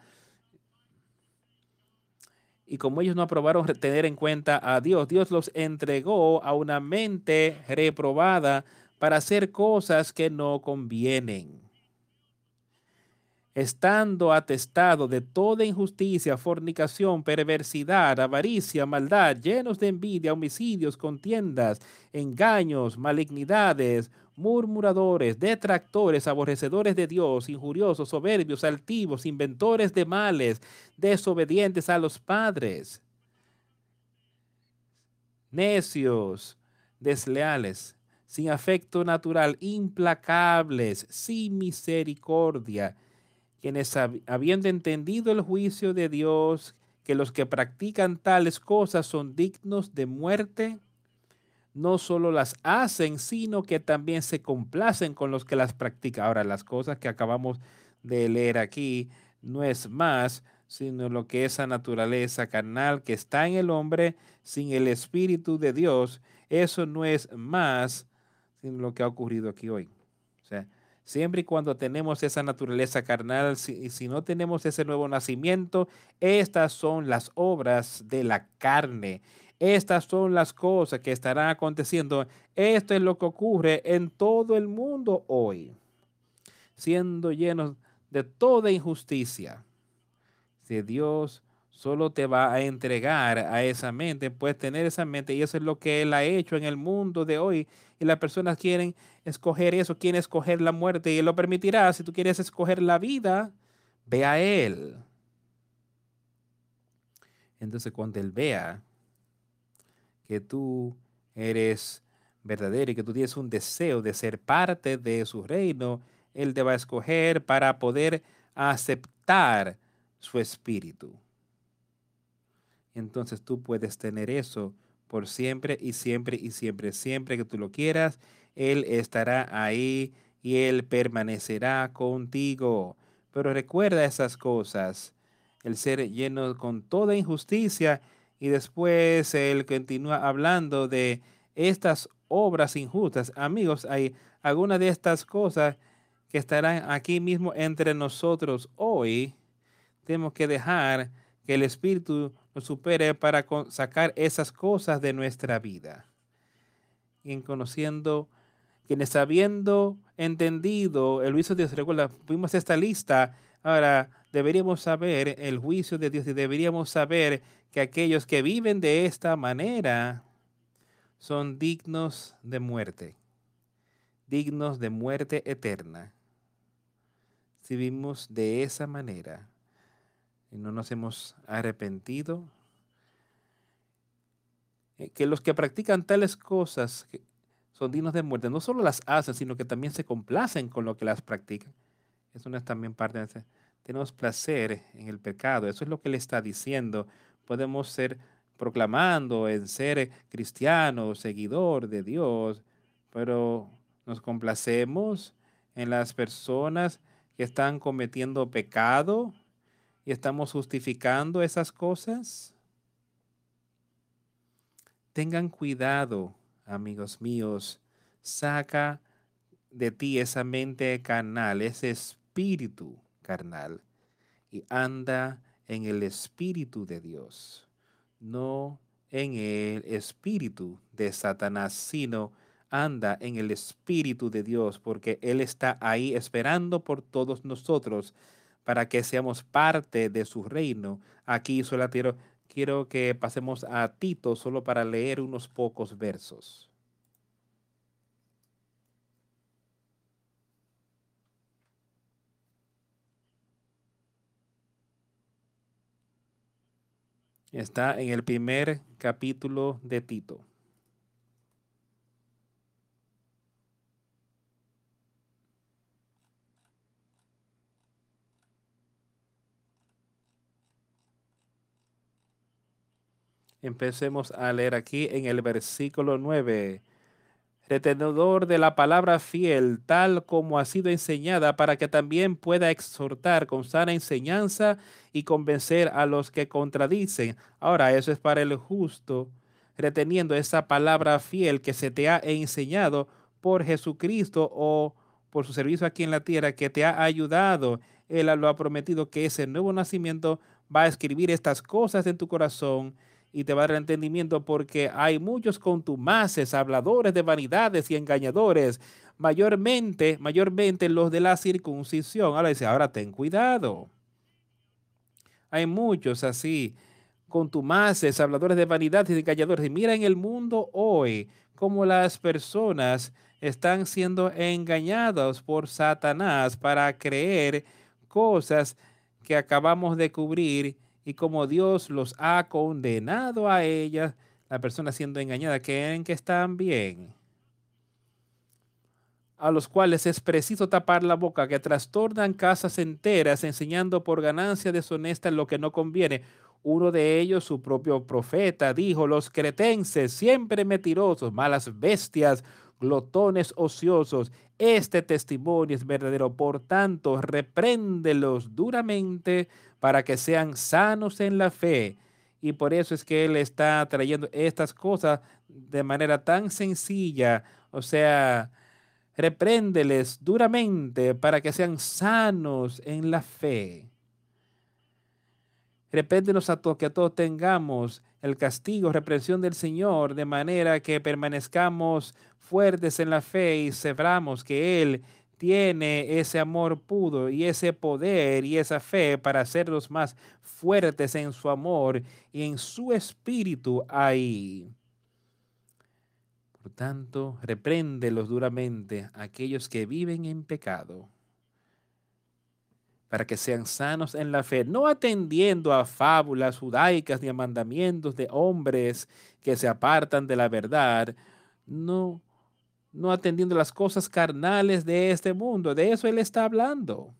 y como ellos no aprobaron tener en cuenta a Dios, Dios los entregó a una mente reprobada para hacer cosas que no convienen. Estando atestado de toda injusticia, fornicación, perversidad, avaricia, maldad, llenos de envidia, homicidios, contiendas, engaños, malignidades, murmuradores, detractores, aborrecedores de Dios, injuriosos, soberbios, altivos, inventores de males, desobedientes a los padres, necios, desleales, sin afecto natural, implacables, sin misericordia, quienes habiendo entendido el juicio de Dios, que los que practican tales cosas son dignos de muerte, no solo las hacen, sino que también se complacen con los que las practican. Ahora, las cosas que acabamos de leer aquí no es más, sino lo que esa naturaleza carnal que está en el hombre sin el Espíritu de Dios, eso no es más sino lo que ha ocurrido aquí hoy. Siempre y cuando tenemos esa naturaleza carnal, si, si no tenemos ese nuevo nacimiento, estas son las obras de la carne. Estas son las cosas que estarán aconteciendo. Esto es lo que ocurre en todo el mundo hoy, siendo llenos de toda injusticia. Si Dios solo te va a entregar a esa mente, puedes tener esa mente y eso es lo que Él ha hecho en el mundo de hoy. Y las personas quieren escoger eso, quieren escoger la muerte y Él lo permitirá. Si tú quieres escoger la vida, ve a Él. Entonces cuando Él vea que tú eres verdadero y que tú tienes un deseo de ser parte de su reino, Él te va a escoger para poder aceptar su espíritu. Entonces tú puedes tener eso por siempre y siempre y siempre, siempre que tú lo quieras, Él estará ahí y Él permanecerá contigo. Pero recuerda esas cosas, el ser lleno con toda injusticia y después él continúa hablando de estas obras injustas. Amigos, hay algunas de estas cosas que estarán aquí mismo entre nosotros hoy. Tenemos que dejar que el Espíritu nos supere para sacar esas cosas de nuestra vida. Y en conociendo, quienes habiendo entendido el juicio de Dios, recuerda, fuimos esta lista, ahora deberíamos saber el juicio de Dios y deberíamos saber que aquellos que viven de esta manera son dignos de muerte, dignos de muerte eterna. Si vivimos de esa manera y no nos hemos arrepentido, eh, que los que practican tales cosas son dignos de muerte, no solo las hacen, sino que también se complacen con lo que las practican. Eso no es también parte de ese. Tenemos placer en el pecado. Eso es lo que le está diciendo podemos ser proclamando en ser cristiano, seguidor de Dios, pero nos complacemos en las personas que están cometiendo pecado y estamos justificando esas cosas. Tengan cuidado, amigos míos, saca de ti esa mente carnal, ese espíritu carnal y anda en el Espíritu de Dios, no en el Espíritu de Satanás, sino anda en el Espíritu de Dios, porque Él está ahí esperando por todos nosotros para que seamos parte de su reino. Aquí solo quiero, quiero que pasemos a Tito solo para leer unos pocos versos. Está en el primer capítulo de Tito. Empecemos a leer aquí en el versículo 9 retenedor de la palabra fiel, tal como ha sido enseñada, para que también pueda exhortar con sana enseñanza y convencer a los que contradicen. Ahora, eso es para el justo, reteniendo esa palabra fiel que se te ha enseñado por Jesucristo o por su servicio aquí en la tierra, que te ha ayudado. Él lo ha prometido que ese nuevo nacimiento va a escribir estas cosas en tu corazón y te va a dar entendimiento porque hay muchos contumaces, habladores de vanidades y engañadores, mayormente, mayormente los de la circuncisión. Ahora dice, ahora ten cuidado. Hay muchos así, contumaces, habladores de vanidades y engañadores. Y mira en el mundo hoy cómo las personas están siendo engañados por Satanás para creer cosas que acabamos de cubrir y como Dios los ha condenado a ellas, la persona siendo engañada creen que están bien a los cuales es preciso tapar la boca, que trastornan casas enteras, enseñando por ganancia deshonesta lo que no conviene. Uno de ellos, su propio profeta, dijo, los cretenses, siempre mentirosos, malas bestias, glotones ociosos. Este testimonio es verdadero, por tanto, repréndelos duramente para que sean sanos en la fe. Y por eso es que Él está trayendo estas cosas de manera tan sencilla, o sea, repréndeles duramente para que sean sanos en la fe. Repréndenos a todos, que a todos tengamos el castigo, represión del Señor, de manera que permanezcamos fuertes en la fe y sebramos que Él tiene ese amor puro y ese poder y esa fe para hacernos más fuertes en su amor y en su espíritu ahí. Por tanto, repréndelos duramente aquellos que viven en pecado, para que sean sanos en la fe, no atendiendo a fábulas judaicas ni a mandamientos de hombres que se apartan de la verdad, no, no atendiendo las cosas carnales de este mundo. De eso él está hablando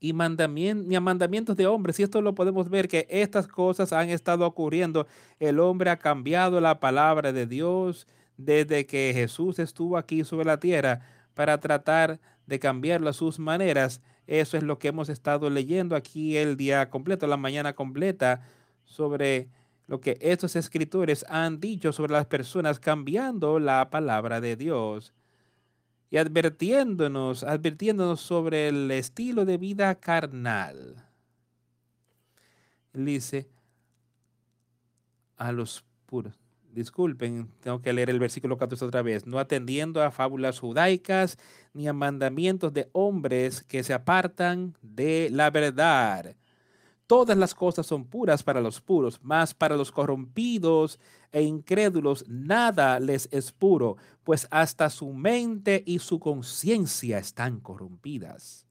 y ni a mandamientos de hombres. Y esto lo podemos ver que estas cosas han estado ocurriendo. El hombre ha cambiado la palabra de Dios desde que Jesús estuvo aquí sobre la tierra para tratar de cambiarlo a sus maneras. Eso es lo que hemos estado leyendo aquí el día completo, la mañana completa, sobre lo que estos escritores han dicho sobre las personas cambiando la palabra de Dios y advirtiéndonos, advirtiéndonos sobre el estilo de vida carnal. dice a los puros. Disculpen, tengo que leer el versículo 14 otra vez. No atendiendo a fábulas judaicas ni a mandamientos de hombres que se apartan de la verdad Todas las cosas son puras para los puros, mas para los corrompidos e incrédulos nada les es puro, pues hasta su mente y su conciencia están corrompidas.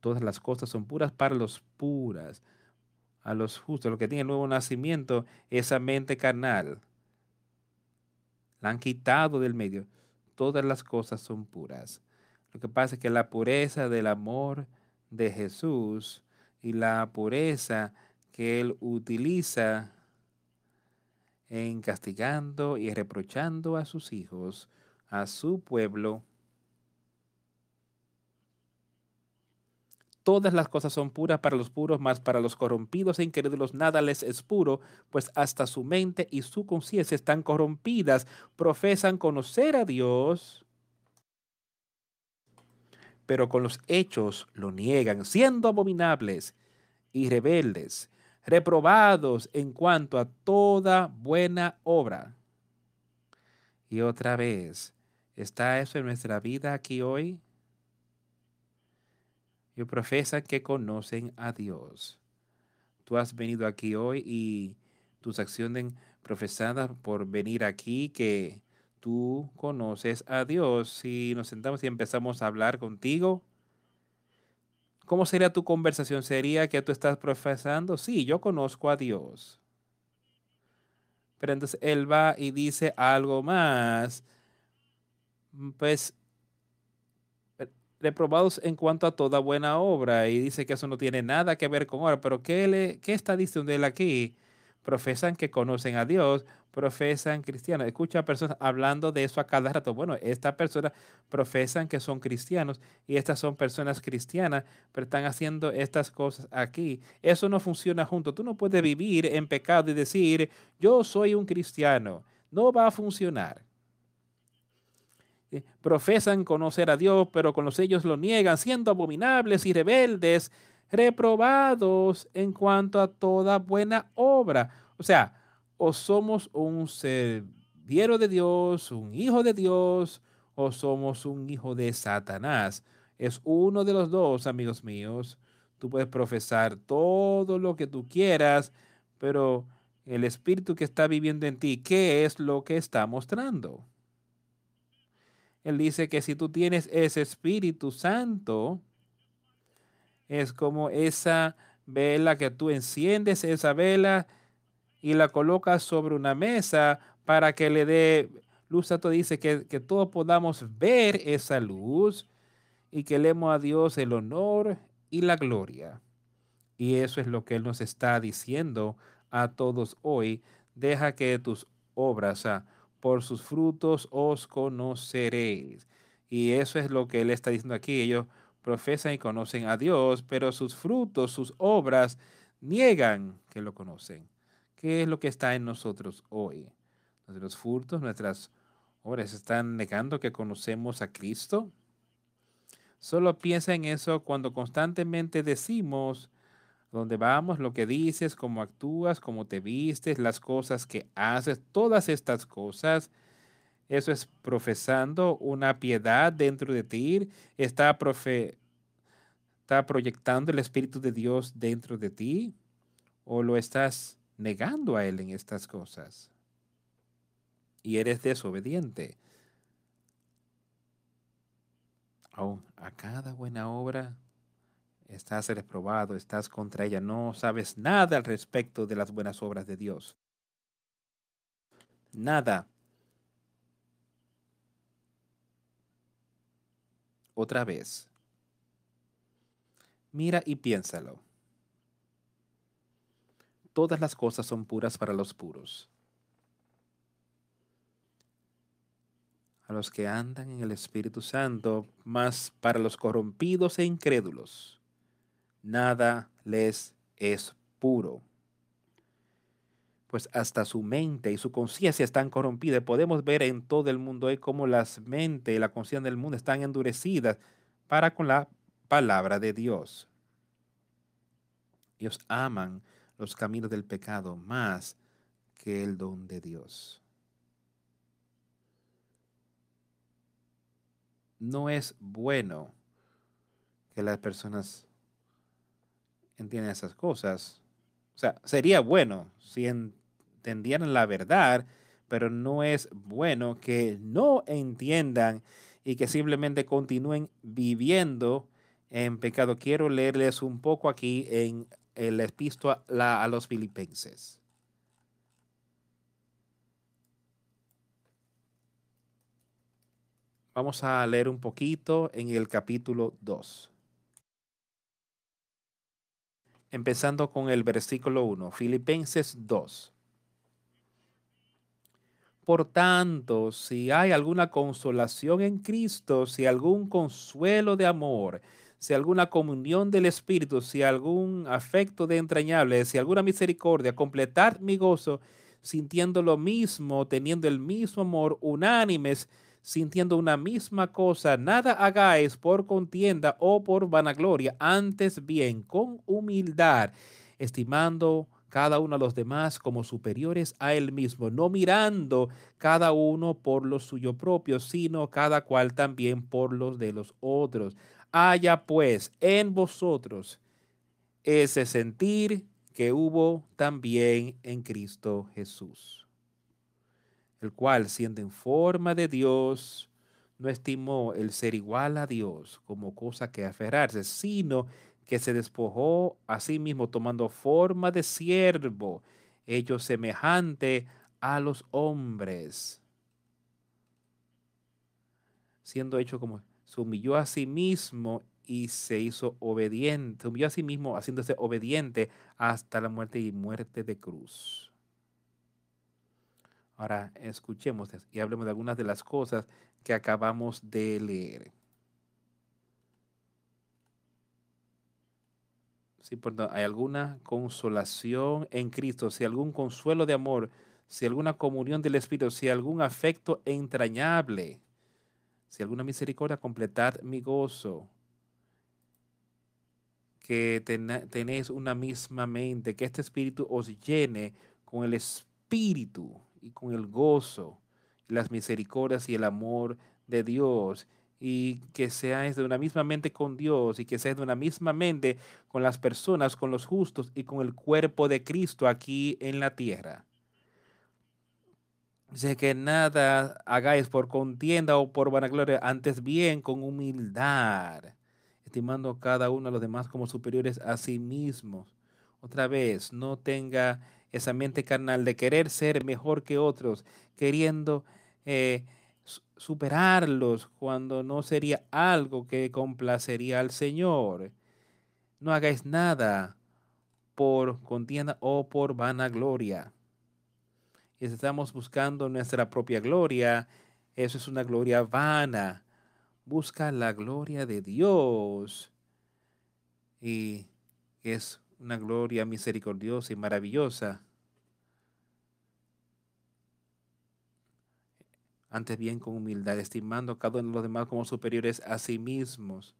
Todas las cosas son puras para los puras, a los justos, los que tienen nuevo nacimiento, esa mente carnal. La han quitado del medio. Todas las cosas son puras. Lo que pasa es que la pureza del amor de Jesús y la pureza que Él utiliza en castigando y reprochando a sus hijos, a su pueblo. Todas las cosas son puras para los puros, mas para los corrompidos e incrédulos nada les es puro, pues hasta su mente y su conciencia están corrompidas, profesan conocer a Dios, pero con los hechos lo niegan, siendo abominables y rebeldes, reprobados en cuanto a toda buena obra. Y otra vez, ¿está eso en nuestra vida aquí hoy? Y profesan que conocen a Dios. Tú has venido aquí hoy y tus acciones profesadas por venir aquí que tú conoces a Dios. Si nos sentamos y empezamos a hablar contigo, ¿cómo sería tu conversación? ¿Sería que tú estás profesando? Sí, yo conozco a Dios. Pero entonces él va y dice algo más. Mm, pues reprobados en cuanto a toda buena obra y dice que eso no tiene nada que ver con obra, pero ¿qué, le, qué está diciendo él aquí? Profesan que conocen a Dios, profesan cristianos. Escucha a personas hablando de eso a cada rato. Bueno, estas personas profesan que son cristianos y estas son personas cristianas, pero están haciendo estas cosas aquí. Eso no funciona junto. Tú no puedes vivir en pecado y decir, yo soy un cristiano. No va a funcionar. Profesan conocer a Dios, pero con los ellos lo niegan, siendo abominables y rebeldes, reprobados en cuanto a toda buena obra. O sea, o somos un serviero de Dios, un hijo de Dios, o somos un hijo de Satanás. Es uno de los dos, amigos míos. Tú puedes profesar todo lo que tú quieras, pero el espíritu que está viviendo en ti, ¿qué es lo que está mostrando? Él dice que si tú tienes ese Espíritu Santo, es como esa vela que tú enciendes, esa vela y la colocas sobre una mesa para que le dé luz a todo. Dice que, que todos podamos ver esa luz y que leemos a Dios el honor y la gloria. Y eso es lo que Él nos está diciendo a todos hoy. Deja que tus obras, por sus frutos os conoceréis. Y eso es lo que él está diciendo aquí. Ellos profesan y conocen a Dios, pero sus frutos, sus obras, niegan que lo conocen. ¿Qué es lo que está en nosotros hoy? Nuestros frutos, nuestras obras están negando que conocemos a Cristo. Solo piensa en eso cuando constantemente decimos dónde vamos, lo que dices, cómo actúas, cómo te vistes, las cosas que haces, todas estas cosas. Eso es profesando una piedad dentro de ti. Está, profe, está proyectando el Espíritu de Dios dentro de ti. O lo estás negando a Él en estas cosas. Y eres desobediente. Aún a cada buena obra estás reprobado, estás contra ella, no sabes nada al respecto de las buenas obras de Dios. Nada. Otra vez. Mira y piénsalo. Todas las cosas son puras para los puros. A los que andan en el Espíritu Santo, más para los corrompidos e incrédulos nada les es puro. Pues hasta su mente y su conciencia están corrompidas. Podemos ver en todo el mundo hoy cómo las mentes y la conciencia del mundo están endurecidas para con la palabra de Dios. Ellos aman los caminos del pecado más que el don de Dios. No es bueno que las personas entienden esas cosas. O sea, sería bueno si entendieran la verdad, pero no es bueno que no entiendan y que simplemente continúen viviendo en pecado. Quiero leerles un poco aquí en el epístola a los filipenses. Vamos a leer un poquito en el capítulo 2 empezando con el versículo 1, Filipenses 2. Por tanto, si hay alguna consolación en Cristo, si algún consuelo de amor, si alguna comunión del Espíritu, si algún afecto de entrañable, si alguna misericordia, completar mi gozo sintiendo lo mismo, teniendo el mismo amor, unánimes, sintiendo una misma cosa, nada hagáis por contienda o por vanagloria, antes bien con humildad, estimando cada uno a los demás como superiores a él mismo, no mirando cada uno por lo suyo propio, sino cada cual también por los de los otros. Haya pues en vosotros ese sentir que hubo también en Cristo Jesús el cual, siendo en forma de Dios, no estimó el ser igual a Dios como cosa que aferrarse, sino que se despojó a sí mismo tomando forma de siervo, hecho semejante a los hombres. Siendo hecho como, se humilló a sí mismo y se hizo obediente, se humilló a sí mismo haciéndose obediente hasta la muerte y muerte de cruz. Ahora escuchemos y hablemos de algunas de las cosas que acabamos de leer. Si hay alguna consolación en Cristo, si algún consuelo de amor, si alguna comunión del Espíritu, si algún afecto entrañable, si alguna misericordia, completad mi gozo. Que tenéis una misma mente, que este Espíritu os llene con el Espíritu y con el gozo, las misericordias y el amor de Dios, y que seáis de una misma mente con Dios y que seáis de una misma mente con las personas, con los justos y con el cuerpo de Cristo aquí en la tierra. Sé que nada hagáis por contienda o por vanagloria, antes bien con humildad, estimando a cada uno a los demás como superiores a sí mismos. Otra vez, no tenga esa mente carnal de querer ser mejor que otros, queriendo eh, superarlos cuando no sería algo que complacería al Señor. No hagáis nada por contienda o por vanagloria. Y si estamos buscando nuestra propia gloria, eso es una gloria vana. Busca la gloria de Dios. Y es una gloria misericordiosa y maravillosa. antes bien con humildad, estimando a cada uno de los demás como superiores a sí mismos,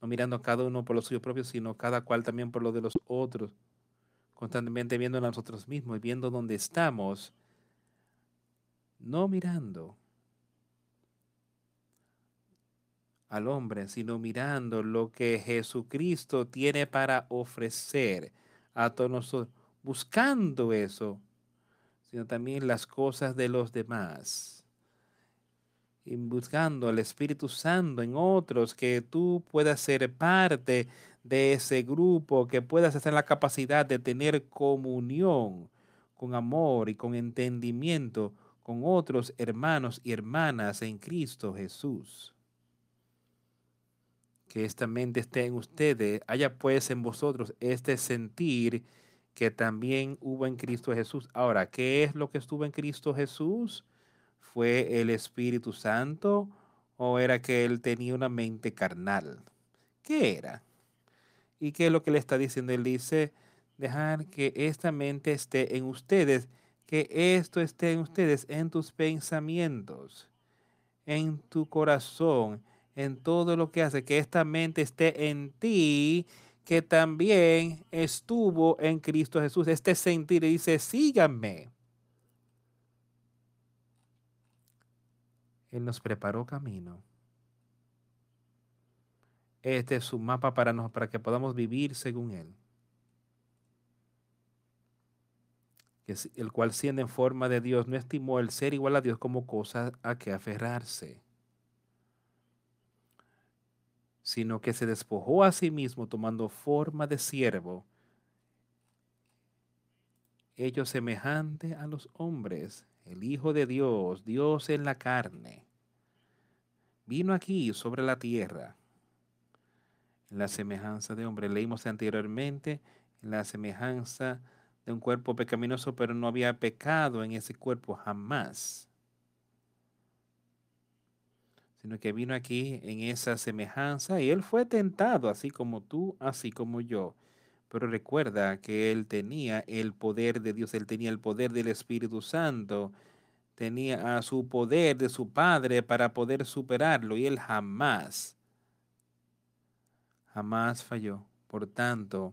no mirando a cada uno por lo suyo propio, sino cada cual también por lo de los otros, constantemente viendo a nosotros mismos y viendo dónde estamos, no mirando al hombre, sino mirando lo que Jesucristo tiene para ofrecer a todos nosotros, buscando eso, sino también las cosas de los demás y buscando al Espíritu Santo en otros, que tú puedas ser parte de ese grupo, que puedas tener la capacidad de tener comunión con amor y con entendimiento con otros hermanos y hermanas en Cristo Jesús. Que esta mente esté en ustedes, haya pues en vosotros este sentir que también hubo en Cristo Jesús. Ahora, ¿qué es lo que estuvo en Cristo Jesús? fue el Espíritu Santo o era que él tenía una mente carnal? ¿Qué era? ¿Y qué es lo que le está diciendo? Él dice, dejar que esta mente esté en ustedes, que esto esté en ustedes, en tus pensamientos, en tu corazón, en todo lo que hace, que esta mente esté en ti, que también estuvo en Cristo Jesús. Este sentir dice, síganme. Él nos preparó camino. Este es su mapa para, nos, para que podamos vivir según Él. el cual siendo en forma de Dios no estimó el ser igual a Dios como cosa a que aferrarse, sino que se despojó a sí mismo tomando forma de siervo, hecho semejante a los hombres, el Hijo de Dios, Dios en la carne, vino aquí sobre la tierra en la semejanza de hombre. Leímos anteriormente en la semejanza de un cuerpo pecaminoso, pero no había pecado en ese cuerpo jamás, sino que vino aquí en esa semejanza y él fue tentado, así como tú, así como yo. Pero recuerda que él tenía el poder de Dios, él tenía el poder del Espíritu Santo, tenía a su poder de su Padre para poder superarlo y él jamás, jamás falló. Por tanto,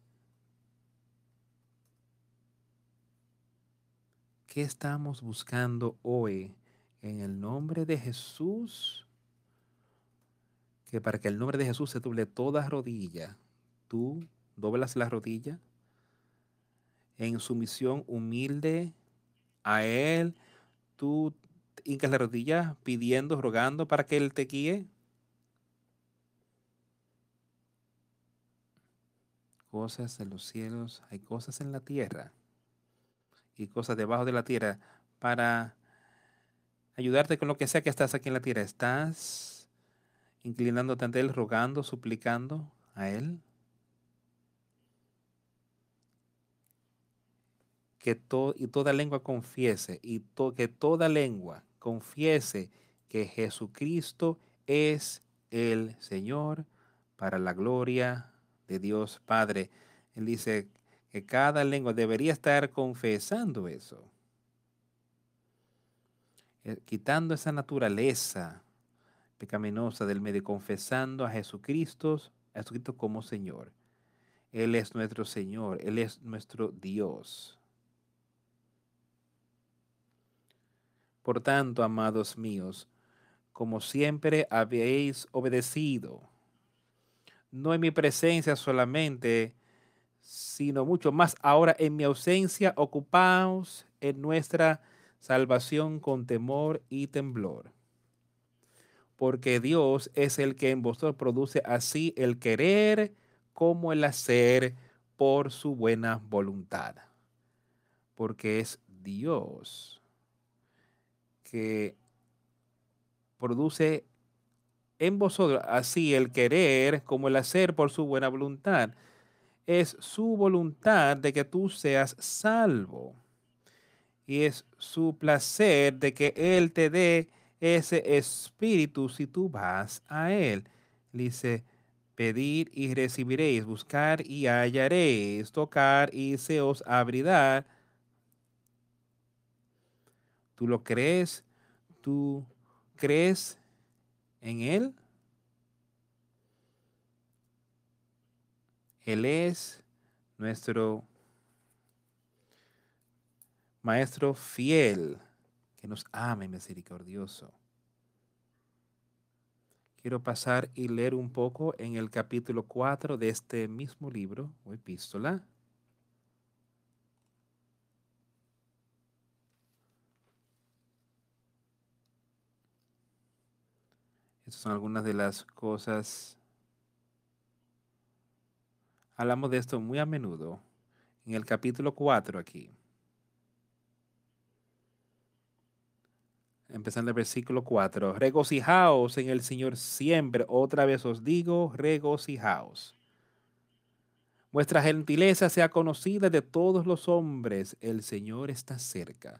¿Qué estamos buscando hoy en el nombre de Jesús? Que para que el nombre de Jesús se doble toda rodilla, tú doblas la rodilla en sumisión humilde a Él. Tú hincas la rodilla pidiendo, rogando para que Él te guíe. Cosas en los cielos, hay cosas en la tierra y cosas debajo de la tierra para ayudarte con lo que sea que estás aquí en la tierra. ¿Estás inclinándote ante Él, rogando, suplicando a Él? que y toda lengua confiese y que toda lengua confiese que Jesucristo es el Señor para la gloria de Dios Padre. Él dice que cada lengua debería estar confesando eso, eh, quitando esa naturaleza pecaminosa del medio, confesando a Jesucristo, a Jesucristo como Señor. Él es nuestro Señor, Él es nuestro Dios. Por tanto, amados míos, como siempre habéis obedecido, no en mi presencia solamente, sino mucho más ahora en mi ausencia, ocupaos en nuestra salvación con temor y temblor porque Dios es el que en vosotros produce así el querer como el hacer por su buena voluntad. Porque es Dios que produce en vosotros así el querer como el hacer por su buena voluntad. Es su voluntad de que tú seas salvo. Y es su placer de que Él te dé ese espíritu si tú vas a Él. Dice, pedir y recibiréis, buscar y hallaréis, tocar y se os abrirá. ¿Tú lo crees? ¿Tú crees en Él? Él es nuestro Maestro fiel que nos ama y misericordioso. Quiero pasar y leer un poco en el capítulo 4 de este mismo libro o epístola. Estas son algunas de las cosas. Hablamos de esto muy a menudo en el capítulo 4 aquí. empezando el versículo 4. Regocijaos en el Señor siempre. Otra vez os digo, regocijaos. Vuestra gentileza sea conocida de todos los hombres. El Señor está cerca.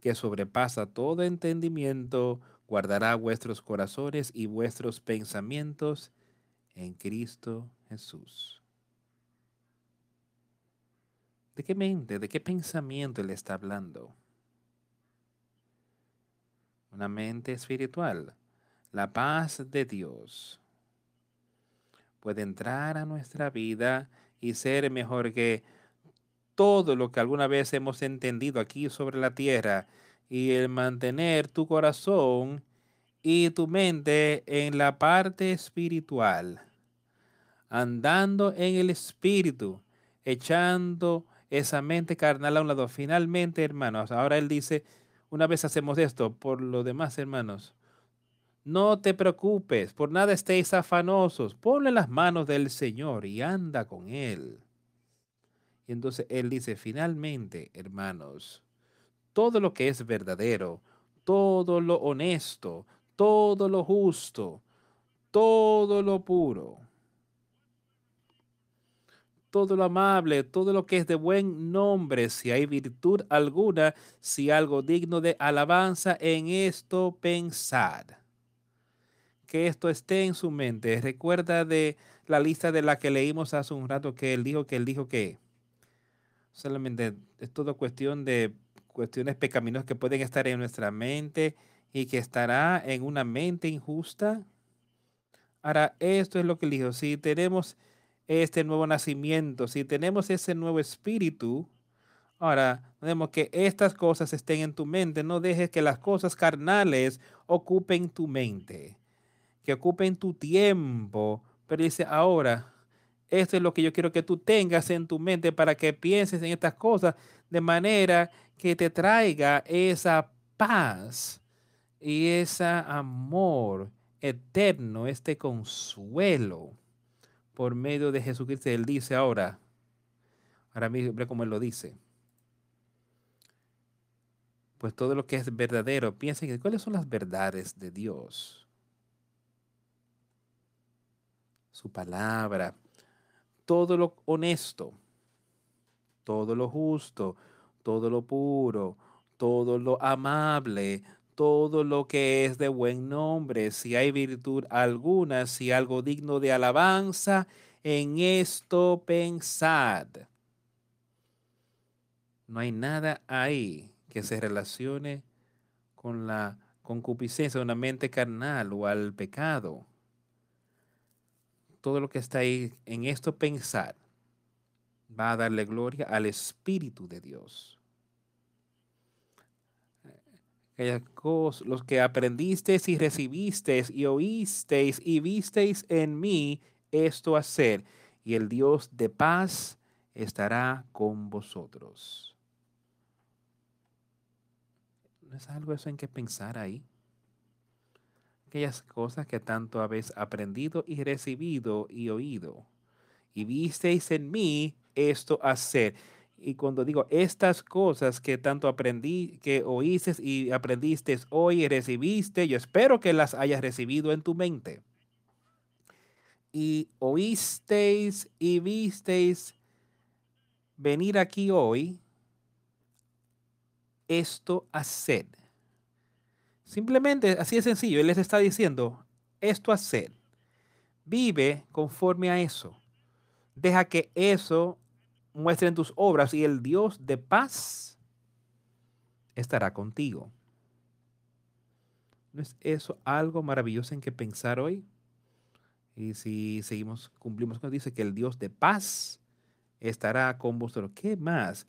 que sobrepasa todo entendimiento, guardará vuestros corazones y vuestros pensamientos en Cristo Jesús. ¿De qué mente, de qué pensamiento le está hablando? una mente espiritual, la paz de Dios puede entrar a nuestra vida y ser mejor que todo lo que alguna vez hemos entendido aquí sobre la tierra y el mantener tu corazón y tu mente en la parte espiritual, andando en el espíritu, echando esa mente carnal a un lado. Finalmente, hermanos, ahora él dice, una vez hacemos esto, por lo demás, hermanos, no te preocupes, por nada estéis afanosos, ponle las manos del Señor y anda con Él. Y entonces Él dice, finalmente, hermanos, todo lo que es verdadero, todo lo honesto, todo lo justo, todo lo puro, todo lo amable, todo lo que es de buen nombre, si hay virtud alguna, si algo digno de alabanza, en esto pensad. Que esto esté en su mente. Recuerda de la lista de la que leímos hace un rato que él dijo que él dijo que solamente es todo cuestión de cuestiones pecaminosas que pueden estar en nuestra mente y que estará en una mente injusta. Ahora, esto es lo que él dijo. Si tenemos este nuevo nacimiento, si tenemos ese nuevo espíritu, ahora vemos que estas cosas estén en tu mente. No dejes que las cosas carnales ocupen tu mente, que ocupen tu tiempo. Pero dice, ahora, esto es lo que yo quiero que tú tengas en tu mente para que pienses en estas cosas de manera que te traiga esa paz y ese amor eterno, este consuelo por medio de Jesucristo. Él dice ahora, ahora mismo, como él lo dice, pues todo lo que es verdadero, piensen cuáles son las verdades de Dios. Su palabra, todo lo honesto, todo lo justo, todo lo puro, todo lo amable, todo lo que es de buen nombre, si hay virtud alguna, si algo digno de alabanza, en esto pensad. No hay nada ahí que se relacione con la concupiscencia una mente carnal o al pecado. Todo lo que está ahí en esto pensar va a darle gloria al Espíritu de Dios. los que aprendisteis y recibisteis y oísteis y visteis en mí esto hacer, y el Dios de paz estará con vosotros. ¿No es algo eso en que pensar ahí? Aquellas cosas que tanto habéis aprendido y recibido y oído, y visteis en mí esto hacer. Y cuando digo estas cosas que tanto aprendí, que oíste y aprendiste hoy y recibiste, yo espero que las hayas recibido en tu mente. Y oísteis y visteis venir aquí hoy esto hacer. Simplemente, así de sencillo, Él les está diciendo, esto hacer. Vive conforme a eso. Deja que eso muestre en tus obras y el Dios de paz estará contigo. ¿No es eso algo maravilloso en que pensar hoy? Y si seguimos, cumplimos con dice que el Dios de paz estará con vosotros. ¿Qué más?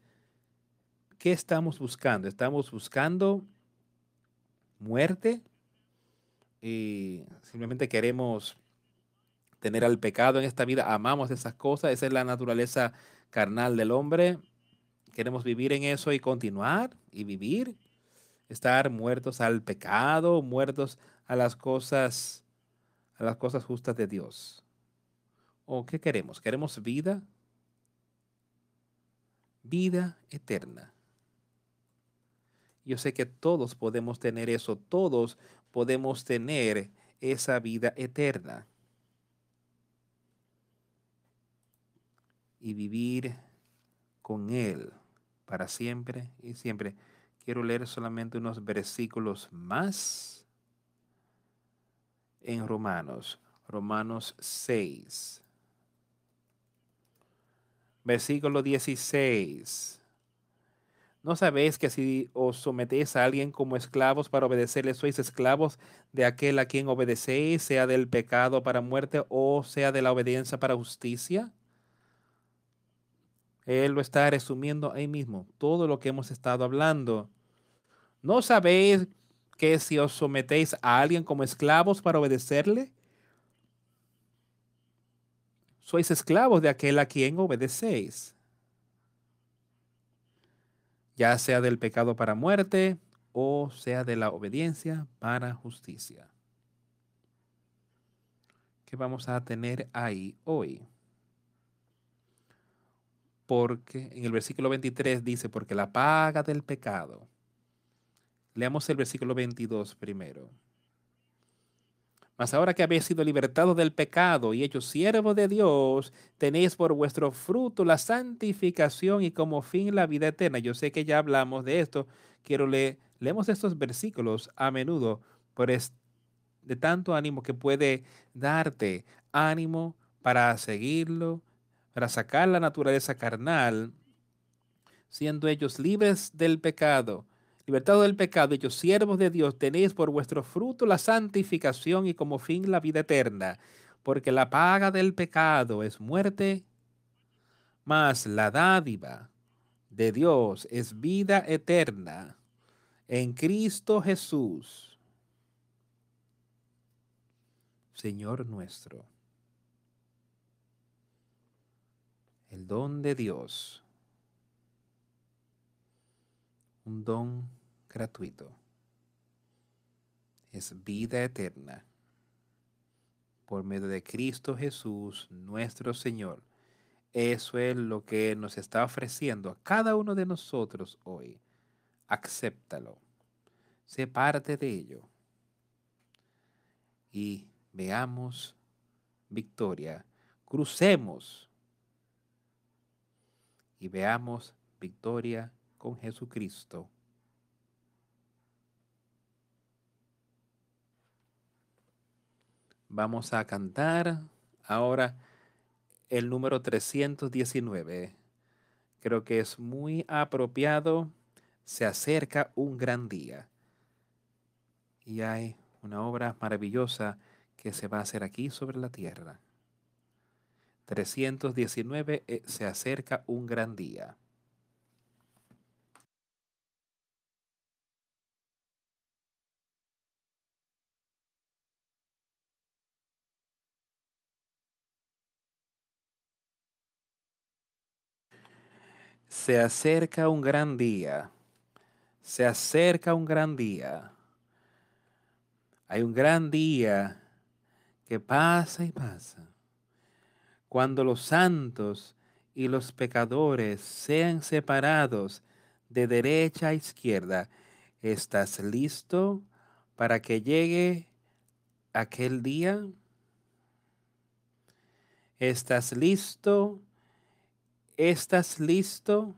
¿Qué estamos buscando? ¿Estamos buscando muerte? Y simplemente queremos tener al pecado en esta vida, amamos esas cosas, esa es la naturaleza carnal del hombre. Queremos vivir en eso y continuar y vivir, estar muertos al pecado, muertos a las cosas a las cosas justas de Dios. ¿O qué queremos? ¿Queremos vida? Vida eterna. Yo sé que todos podemos tener eso, todos podemos tener esa vida eterna. Y vivir con Él para siempre y siempre. Quiero leer solamente unos versículos más en Romanos, Romanos 6, versículo 16. ¿No sabéis que si os sometéis a alguien como esclavos para obedecerle, sois esclavos de aquel a quien obedecéis, sea del pecado para muerte o sea de la obediencia para justicia? Él lo está resumiendo ahí mismo, todo lo que hemos estado hablando. ¿No sabéis que si os sometéis a alguien como esclavos para obedecerle, sois esclavos de aquel a quien obedecéis? Ya sea del pecado para muerte o sea de la obediencia para justicia. ¿Qué vamos a tener ahí hoy? Porque en el versículo 23 dice, porque la paga del pecado. Leamos el versículo 22 primero. Mas ahora que habéis sido libertados del pecado y hechos siervos de Dios, tenéis por vuestro fruto la santificación y como fin la vida eterna. Yo sé que ya hablamos de esto. Quiero leer, leemos estos versículos a menudo por de tanto ánimo que puede darte ánimo para seguirlo, para sacar la naturaleza carnal, siendo ellos libres del pecado libertado del pecado, hechos siervos de Dios, tenéis por vuestro fruto la santificación y como fin la vida eterna, porque la paga del pecado es muerte, mas la dádiva de Dios es vida eterna en Cristo Jesús, Señor nuestro. El don de Dios, un don gratuito. Es vida eterna por medio de Cristo Jesús, nuestro Señor. Eso es lo que nos está ofreciendo a cada uno de nosotros hoy. Acéptalo. Sé parte de ello. Y veamos victoria. Crucemos y veamos victoria con Jesucristo. Vamos a cantar ahora el número 319. Creo que es muy apropiado. Se acerca un gran día. Y hay una obra maravillosa que se va a hacer aquí sobre la tierra. 319 eh, se acerca un gran día. Se acerca un gran día. Se acerca un gran día. Hay un gran día que pasa y pasa. Cuando los santos y los pecadores sean separados de derecha a izquierda, ¿estás listo para que llegue aquel día? ¿Estás listo ¿Estás listo?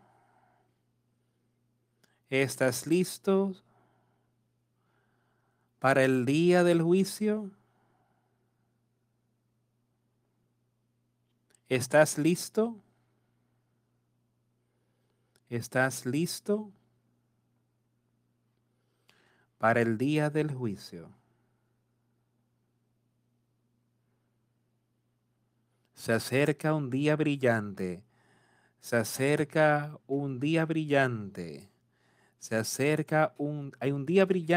¿Estás listo para el día del juicio? ¿Estás listo? ¿Estás listo para el día del juicio? Se acerca un día brillante se acerca un día brillante. Se acerca un, hay un día brillante